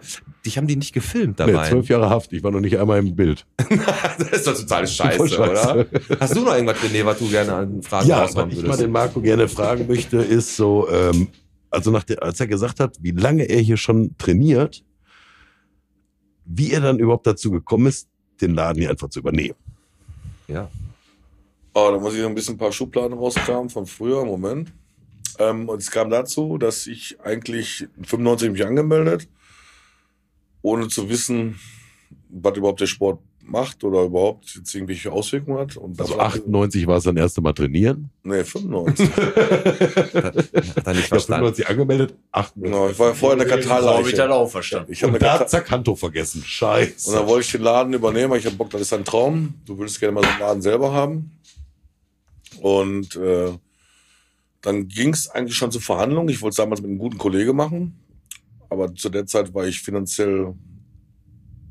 Speaker 1: dich haben die nicht gefilmt
Speaker 3: Nee,
Speaker 1: dabei.
Speaker 3: zwölf Jahre Haft. Ich war noch nicht einmal im Bild.
Speaker 1: das ist doch total scheiße,
Speaker 3: scheiße.
Speaker 1: oder? Hast du noch irgendwas, René, was du gerne an Fragen
Speaker 3: Ja, was ich mal den Marco gerne fragen möchte, ist so, ähm, also nach der, als er gesagt hat, wie lange er hier schon trainiert, wie er dann überhaupt dazu gekommen ist, den Laden hier einfach zu übernehmen.
Speaker 1: Ja.
Speaker 5: Oh, da muss ich noch ein bisschen ein paar Schubladen rauskramen von früher. Moment. Ähm, und es kam dazu, dass ich eigentlich 95 mich angemeldet, ohne zu wissen, was überhaupt der Sport macht oder überhaupt jetzt irgendwelche Auswirkungen hat. Und
Speaker 3: Also
Speaker 5: das-
Speaker 3: 98 war es dann erste Mal trainieren.
Speaker 5: Nee, 95.
Speaker 1: Hat er nicht
Speaker 3: Ich habe
Speaker 1: verstanden.
Speaker 3: 95 angemeldet, 98.
Speaker 5: genau, ich war ja vorher in der
Speaker 6: So habe ich
Speaker 5: Katarleiche.
Speaker 6: auch verstanden.
Speaker 5: Ich habe
Speaker 3: da zack Handtuch vergessen. Scheiße.
Speaker 5: Und dann wollte ich den Laden übernehmen, weil ich habe Bock, das ist ein Traum. Du würdest gerne mal so einen Laden selber haben. Und äh, dann ging es eigentlich schon zur Verhandlung. Ich wollte es damals mit einem guten Kollege machen. Aber zu der Zeit war ich finanziell,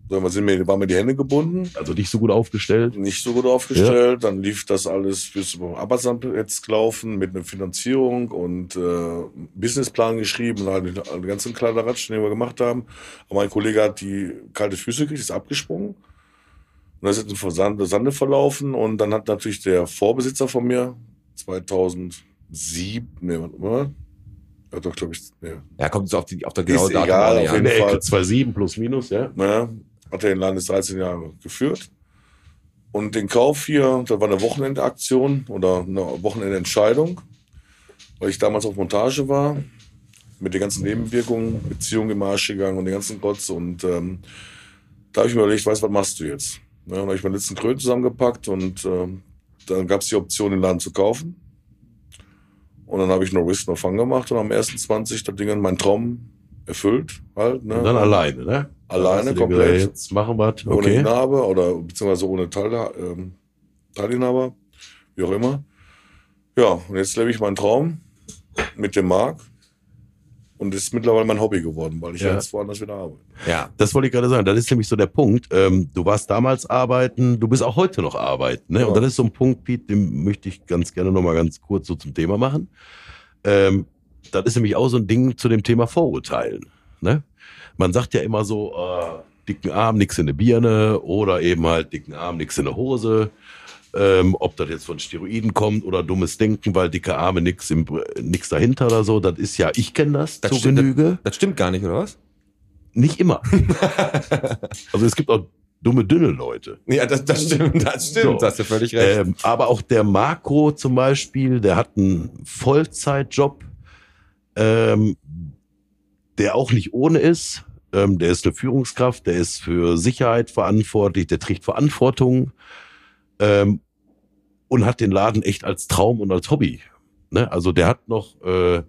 Speaker 5: sagen wir, sind mir, waren mir die Hände gebunden,
Speaker 3: also nicht so gut aufgestellt.
Speaker 5: nicht so gut aufgestellt. Dann lief das alles bis zum Arbeitsamt jetzt gelaufen mit einer Finanzierung und äh, Businessplan geschrieben und halt den ganzen Kladderadatsch, den wir gemacht haben. Aber mein Kollege hat die kalte Füße gekriegt, ist abgesprungen. Und das ist in Versand- Sande verlaufen. Und dann hat natürlich der Vorbesitzer von mir 2007, nee, warte mal, ja doch, glaube ich, nee,
Speaker 1: Ja, kommt jetzt auf, die, auf der genaue
Speaker 5: Ist
Speaker 1: Datum
Speaker 5: egal, auf
Speaker 1: ja.
Speaker 5: jeden
Speaker 3: In der
Speaker 5: Fall.
Speaker 3: Ecke 2,7 plus minus, ja.
Speaker 5: ne, hat er den Laden jetzt 13 Jahre geführt. Und den Kauf hier, das war eine Wochenendaktion oder eine Wochenendentscheidung, weil ich damals auf Montage war, mit den ganzen Nebenwirkungen, Beziehung im Arsch gegangen und den ganzen Rotz. Und ähm, da habe ich mir überlegt, weißt du, was machst du jetzt? Und dann habe ich meinen letzten Kröten zusammengepackt und ähm, dann gab es die Option, den Laden zu kaufen. Und dann habe ich No Risk No Fun gemacht und am 1.20 das Ding mein Traum erfüllt halt. Ne?
Speaker 3: Und dann alleine, ne?
Speaker 5: Alleine, komplett.
Speaker 3: gedacht, Jetzt machen wir
Speaker 5: ohne
Speaker 3: Okay.
Speaker 5: Inhaber oder beziehungsweise ohne Teil, ähm, Teilinhaber, wie auch immer. Ja, und jetzt lebe ich meinen Traum mit dem Marc und es ist mittlerweile mein Hobby geworden, weil ich
Speaker 3: Ja.
Speaker 5: jetzt woanders wieder arbeite.
Speaker 1: Ja.
Speaker 3: Das wollte ich gerade sagen. Das ist nämlich so der Punkt. Ähm, du warst damals arbeiten, du bist auch heute noch arbeiten. Ne?
Speaker 5: Ja.
Speaker 3: Und das ist so ein Punkt, Piet, den möchte ich ganz gerne nochmal ganz kurz so zum Thema machen. Ähm, das ist nämlich auch so ein Ding zu dem Thema Vorurteilen. Ne? Man sagt ja immer so, äh, dicken Arm, nix in der Birne oder eben halt dicken Arm, nix in der Hose. Ähm, ob das jetzt von Steroiden kommt oder dummes Denken, weil dicke Arme nix, im, nix dahinter oder so, das ist ja, ich kenne das,
Speaker 1: Das
Speaker 3: zur
Speaker 1: stimmt,
Speaker 3: Genüge.
Speaker 1: Das stimmt gar nicht, oder was?
Speaker 3: Nicht immer. also es gibt auch dumme, dünne Leute.
Speaker 1: Ja, das, das stimmt, das stimmt.
Speaker 3: So.
Speaker 1: Da hast du völlig recht.
Speaker 3: Ähm, aber auch der Marco zum Beispiel, der hat einen Vollzeitjob, ähm, der auch nicht ohne ist. Ähm, der ist eine Führungskraft, der ist für Sicherheit verantwortlich, der trägt Verantwortung ähm, und hat den Laden echt als Traum und als Hobby. Ne? Also der hat noch, äh,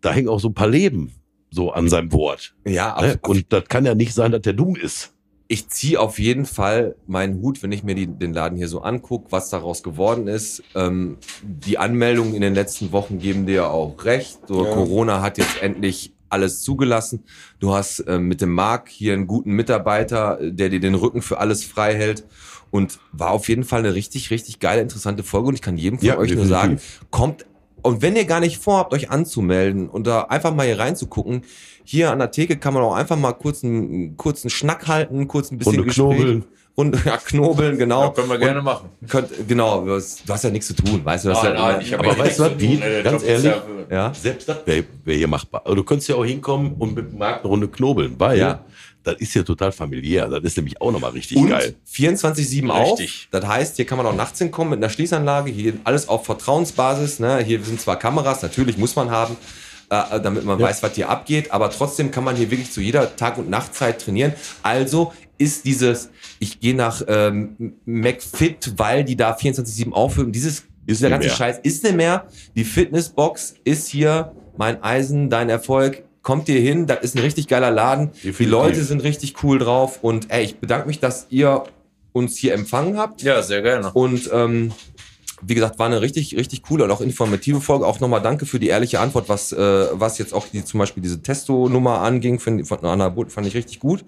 Speaker 3: da hängen auch so ein paar Leben so an seinem Wort.
Speaker 1: ja,
Speaker 3: Ne? Und das kann ja nicht sein, dass der dumm ist.
Speaker 1: ich ziehe auf jeden Fall meinen Hut, wenn ich mir die, den Laden hier so angucke, was daraus geworden ist. Ähm, die Anmeldungen in den letzten Wochen geben dir auch recht. So,
Speaker 5: Ja.
Speaker 1: Corona hat jetzt endlich alles zugelassen. Du hast ähm, mit dem Marc hier einen guten Mitarbeiter, äh, der dir den Rücken für alles frei hält. Und war auf jeden Fall eine richtig, richtig geile, interessante Folge. Und ich kann jedem von
Speaker 3: Ja,
Speaker 1: euch nur
Speaker 3: definitiv.
Speaker 1: sagen, kommt und wenn ihr gar nicht vorhabt, euch anzumelden und da einfach mal hier reinzugucken, hier an der Theke kann man auch einfach mal kurz einen, einen kurzen Schnack halten, kurz ein bisschen
Speaker 3: Runde knobeln.
Speaker 1: Und ja, knobeln, genau.
Speaker 6: Ja, können wir gerne machen.
Speaker 1: Und Könnt, genau, du hast, du hast ja nichts zu tun, weißt du? Du hast ja,
Speaker 3: hab Aber weißt du was, Piet? Ganz ehrlich,
Speaker 1: ja,
Speaker 3: Selbst das wäre wär hier machbar. Aber du könntest ja auch hinkommen und mit dem Markt eine Runde knobeln, weil
Speaker 1: Ja.
Speaker 3: Das ist ja total familiär. Das ist nämlich auch nochmal richtig
Speaker 1: und
Speaker 3: geil.
Speaker 1: 24-7 auf.
Speaker 6: Richtig.
Speaker 1: Das heißt, hier kann man auch nachts hinkommen mit einer Schließanlage. Hier alles auf Vertrauensbasis. Ne? Hier sind zwar Kameras, natürlich muss man haben, äh, damit man
Speaker 3: Ja.
Speaker 1: weiß, was hier abgeht. Aber trotzdem kann man hier wirklich zu jeder Tag- und Nachtzeit trainieren. Also ist dieses, ich gehe nach ähm, McFit, weil die da 24-7 aufhören. Dieses, dieser
Speaker 3: nicht
Speaker 1: ganze
Speaker 3: mehr.
Speaker 1: Scheiß ist nicht mehr. Die Fitnessbox ist hier mein Eisen, dein Erfolg. Kommt hier hin, das ist ein richtig geiler Laden. Die
Speaker 3: Definitiv.
Speaker 1: Leute sind richtig cool drauf und ey, ich bedanke mich, dass ihr uns hier empfangen habt.
Speaker 6: Ja, sehr gerne.
Speaker 1: Und ähm, wie gesagt, war eine richtig, richtig coole und auch informative Folge. Auch nochmal danke für die ehrliche Antwort, was, äh, was jetzt auch die, zum Beispiel diese Testo-Nummer anging, find, von Anna Butt, fand ich richtig gut.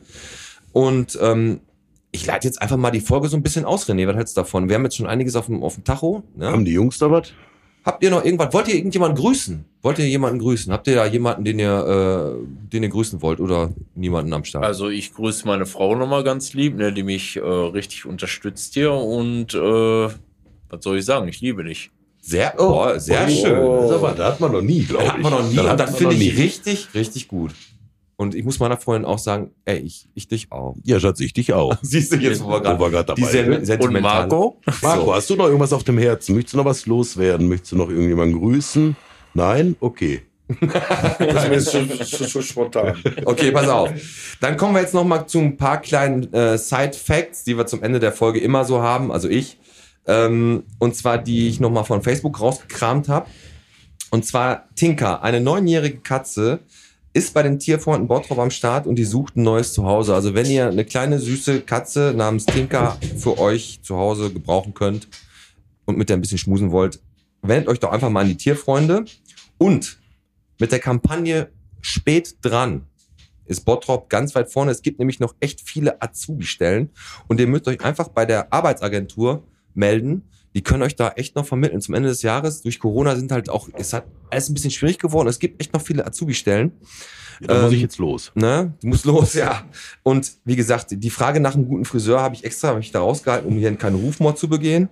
Speaker 1: Und ähm, ich leite jetzt einfach mal die Folge so ein bisschen aus, René. Was hältst du davon? Wir haben jetzt schon einiges auf dem, auf dem Tacho. Ne?
Speaker 3: Haben die Jungs da was?
Speaker 1: Habt ihr noch irgendwas? Wollt ihr irgendjemanden grüßen? Wollt ihr jemanden grüßen? Habt ihr da jemanden, den ihr, äh, den ihr grüßen wollt oder niemanden am Start?
Speaker 6: Also ich grüße meine Frau nochmal ganz lieb, ne, die mich äh, richtig unterstützt hier und äh, was soll ich sagen? Ich liebe dich.
Speaker 1: sehr, oh, sehr
Speaker 3: Oh,
Speaker 1: schön.
Speaker 3: Das, aber, das hat man noch nie, glaube ich.
Speaker 1: Hat man noch nie.
Speaker 3: Das
Speaker 1: und das finde ich
Speaker 3: nie.
Speaker 1: richtig, richtig gut. Und ich muss meiner Freundin auch sagen, ey, ich, ich dich auch.
Speaker 3: Ja, Schatz, ich dich auch.
Speaker 1: Siehst du jetzt, wo wir
Speaker 3: Wo wir gerade
Speaker 1: die
Speaker 3: dabei
Speaker 1: sen
Speaker 3: sind.
Speaker 6: Und Marco?
Speaker 3: Marco,
Speaker 1: So.
Speaker 3: hast du noch irgendwas auf dem Herzen? Möchtest du noch was loswerden? Möchtest du noch irgendjemanden grüßen? Nein? Okay.
Speaker 5: Das ist mir zu, zu, zu spontan.
Speaker 1: Okay, pass auf. Dann kommen wir jetzt noch mal zu ein paar kleinen äh, Side-Facts, die wir zum Ende der Folge immer so haben, also ich. Ähm, und zwar, die ich noch mal von Facebook rausgekramt habe. Und zwar Tinker, eine neunjährige Katze, ist bei den Tierfreunden Bottrop am Start und die sucht ein neues Zuhause. Also wenn ihr eine kleine süße Katze namens Tinker für euch zu Hause gebrauchen könnt und mit der ein bisschen schmusen wollt, wendet euch doch einfach mal an die Tierfreunde. Und mit der Kampagne Spät dran ist Bottrop ganz weit vorne. Es gibt nämlich noch echt viele Azubi-Stellen und ihr müsst euch einfach bei der Arbeitsagentur melden. Die können euch da echt noch vermitteln. Zum Ende des Jahres durch Corona sind halt auch, es hat alles ein bisschen schwierig geworden. Es gibt echt noch viele Azubi-Stellen.
Speaker 3: Ja, da muss
Speaker 1: Ähm,
Speaker 3: ich jetzt los.
Speaker 1: Ne? Du musst los, ja. Und wie gesagt, die Frage nach einem guten Friseur habe ich extra hab ich da rausgehalten, um hier keinen Rufmord zu begehen.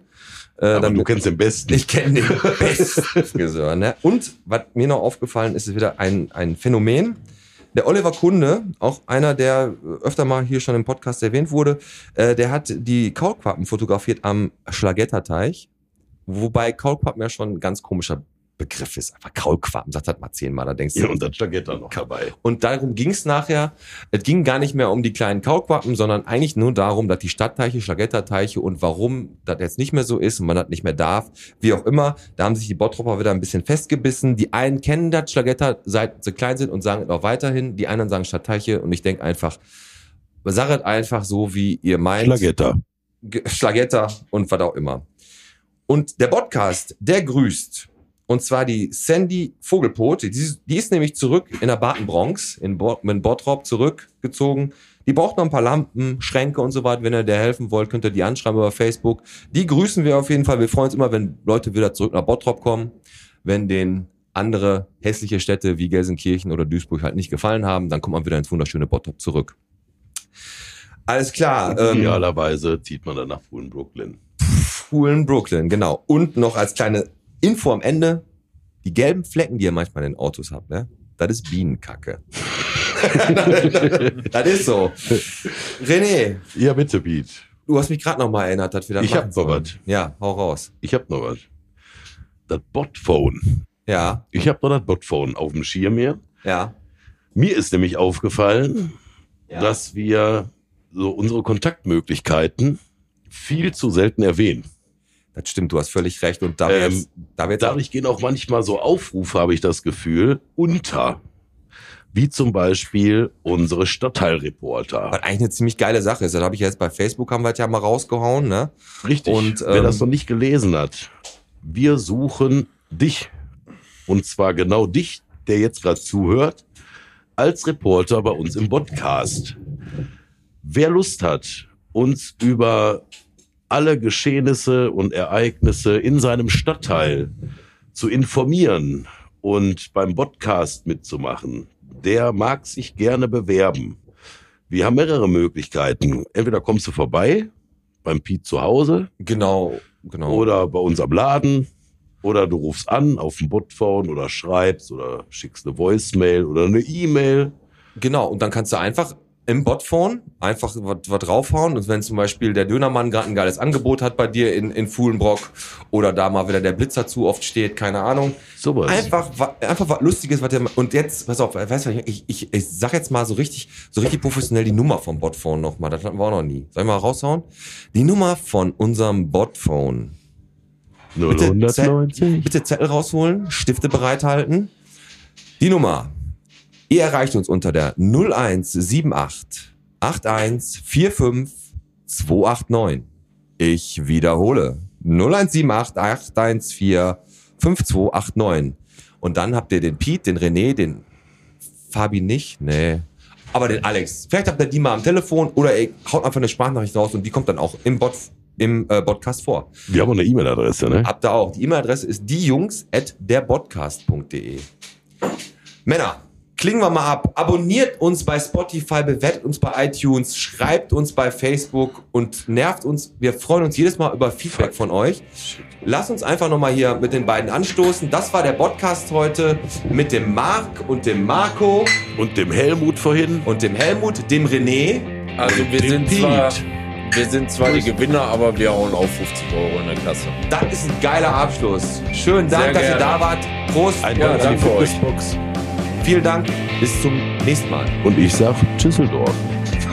Speaker 1: Äh,
Speaker 3: Aber du kennst den besten.
Speaker 1: ich kenne den besten Friseur. Ne? Und was mir noch aufgefallen ist, ist wieder ein, ein Phänomen. Der Oliver Kunde, auch einer, der öfter mal hier schon im Podcast erwähnt wurde, äh, der hat die Kaulquappen fotografiert am Schlagetterteich. Wobei Kaulquappen ja schon ein ganz komischer Begriff ist. Einfach Kaulquappen, sagt das mal zehnmal, da denkst du.
Speaker 3: Ja, und das Stagetta noch dabei.
Speaker 1: Und darum ging es nachher. Es ging gar nicht mehr um die kleinen Kaulquappen, sondern eigentlich nur darum, dass die Stadtteiche, Schlagetterteiche und warum das jetzt nicht mehr so ist und man das nicht mehr darf, wie auch immer. Da haben sich die Bottropper wieder ein bisschen festgebissen. Die einen kennen das Schlagetter, seit sie klein sind und sagen es auch weiterhin. Die anderen sagen Stadtteiche und ich denke einfach, sag es einfach so, wie ihr meint.
Speaker 3: Schlagetta.
Speaker 1: Ge- Schlagetter und was auch immer. Und der Podcast, der grüßt. Und zwar die Sandy Vogelpot. Die, ist- die ist nämlich zurück in der Baden-Bronx, in, Bo in Bottrop zurückgezogen. Die braucht noch ein paar Lampen, Schränke und so weiter. Wenn ihr der helfen wollt, könnt ihr die anschreiben über Facebook. Die grüßen wir auf jeden Fall. Wir freuen uns immer, wenn Leute wieder zurück nach Bottrop kommen. Wenn den andere hässliche Städte wie Gelsenkirchen oder Duisburg halt nicht gefallen haben, dann kommt man wieder ins wunderschöne Bottrop zurück. Alles klar. ähm,
Speaker 3: Idealerweise zieht man dann nach Fuhlen Brooklyn.
Speaker 1: coolen Brooklyn, genau. Und noch als kleine Info am Ende, die gelben Flecken, die ihr manchmal in den Autos habt, ne? Das ist Bienenkacke. das ist so. René,
Speaker 3: Ja, bitte, Pete.
Speaker 1: du hast mich gerade noch mal erinnert, dass wir das
Speaker 3: Ich hab noch was.
Speaker 1: Ja, hau raus.
Speaker 3: Ich hab noch was. Das Botphone.
Speaker 1: Ja,
Speaker 3: Ich hab noch das Botphone auf dem Schirm hier.
Speaker 1: ja.
Speaker 3: Mir ist nämlich aufgefallen,
Speaker 1: ja.
Speaker 3: dass wir so unsere Kontaktmöglichkeiten viel zu selten erwähnen.
Speaker 1: Das stimmt, du hast völlig recht. Und da wir
Speaker 3: Ähm,
Speaker 1: jetzt, da wir jetzt
Speaker 3: Dadurch gehen auch manchmal so Aufrufe, habe ich das Gefühl, unter. Wie zum Beispiel unsere Stadtteilreporter.
Speaker 1: was eigentlich eine ziemlich geile Sache ist. Das habe ich jetzt bei Facebook haben wir das ja mal rausgehauen, ne?
Speaker 3: Richtig.
Speaker 1: Und,
Speaker 3: Wer
Speaker 1: ähm,
Speaker 3: das noch nicht gelesen hat, wir suchen dich. Und zwar genau dich, der jetzt gerade zuhört, als Reporter bei uns im Podcast. Wer Lust hat, uns über alle Geschehnisse und Ereignisse in seinem Stadtteil zu informieren und beim Podcast mitzumachen, der mag sich gerne bewerben. Wir haben mehrere Möglichkeiten. Entweder kommst du vorbei beim Piet zu Hause
Speaker 1: Genau, genau.
Speaker 3: oder bei uns am Laden oder du rufst an auf dem Botphone oder schreibst oder schickst eine Voicemail oder eine E-Mail.
Speaker 1: Genau, und dann kannst du einfach im Botphone einfach was draufhauen. Und wenn zum Beispiel der Dönermann gerade ein geiles Angebot hat bei dir in, in Fuhlenbrock oder da mal wieder der Blitzer zu oft steht, keine Ahnung.
Speaker 3: Sowas.
Speaker 1: Einfach, einfach was Lustiges, was der, und jetzt, pass auf, weißt du, ich, ich, ich sag jetzt mal so richtig, so richtig professionell die Nummer vom Botphone nochmal. Das hatten wir auch noch nie. Soll ich mal raushauen? Die Nummer von unserem Botphone. Bitte,
Speaker 3: 090.
Speaker 1: Bitte Zettel rausholen, Stifte bereithalten. Die Nummer. Ihr erreicht uns unter der 0178 8145 289. Ich wiederhole. 0178 814 5289. Und dann habt ihr den Pete, den René, den Fabi nicht, nee. Aber den Alex. Vielleicht habt ihr die mal am Telefon oder ihr haut einfach eine Sprachnachricht raus und die kommt dann auch im Bot im äh, Podcast vor.
Speaker 3: Wir haben auch eine E-Mail-Adresse, ne?
Speaker 1: Habt ihr auch. Die E-Mail-Adresse ist diejungs.derpodcast.de. Männer, klingen wir mal ab. Abonniert uns bei Spotify, bewertet uns bei iTunes, schreibt uns bei Facebook und nervt uns. Wir freuen uns jedes Mal über Feedback von euch. Lasst uns einfach nochmal hier mit den beiden anstoßen. Das war der Podcast heute mit dem Marc und dem Marco
Speaker 3: Und dem Helmut vorhin.
Speaker 1: und dem Helmut, dem René.
Speaker 6: Also wir sind zwar, wir sind zwar die Gewinner, aber wir hauen auch 50 Euro in der Kasse.
Speaker 1: Das ist ein geiler Abschluss. Schönen Dank, dass ihr da wart. Prost.
Speaker 3: Ein
Speaker 6: Ja,
Speaker 3: Dank
Speaker 6: danke euch.
Speaker 3: Fitnessbox.
Speaker 1: Vielen Dank. Bis zum nächsten Mal.
Speaker 3: Und ich sag Düsseldorf.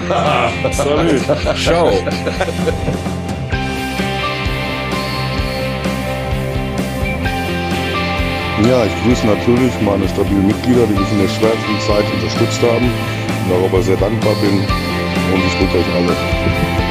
Speaker 5: Salut.
Speaker 6: Ciao.
Speaker 8: Ja, ich grüße natürlich meine stabilen Mitglieder, die mich in der schwersten Zeit unterstützt haben und darüber sehr dankbar bin. Und ich drücke euch alle.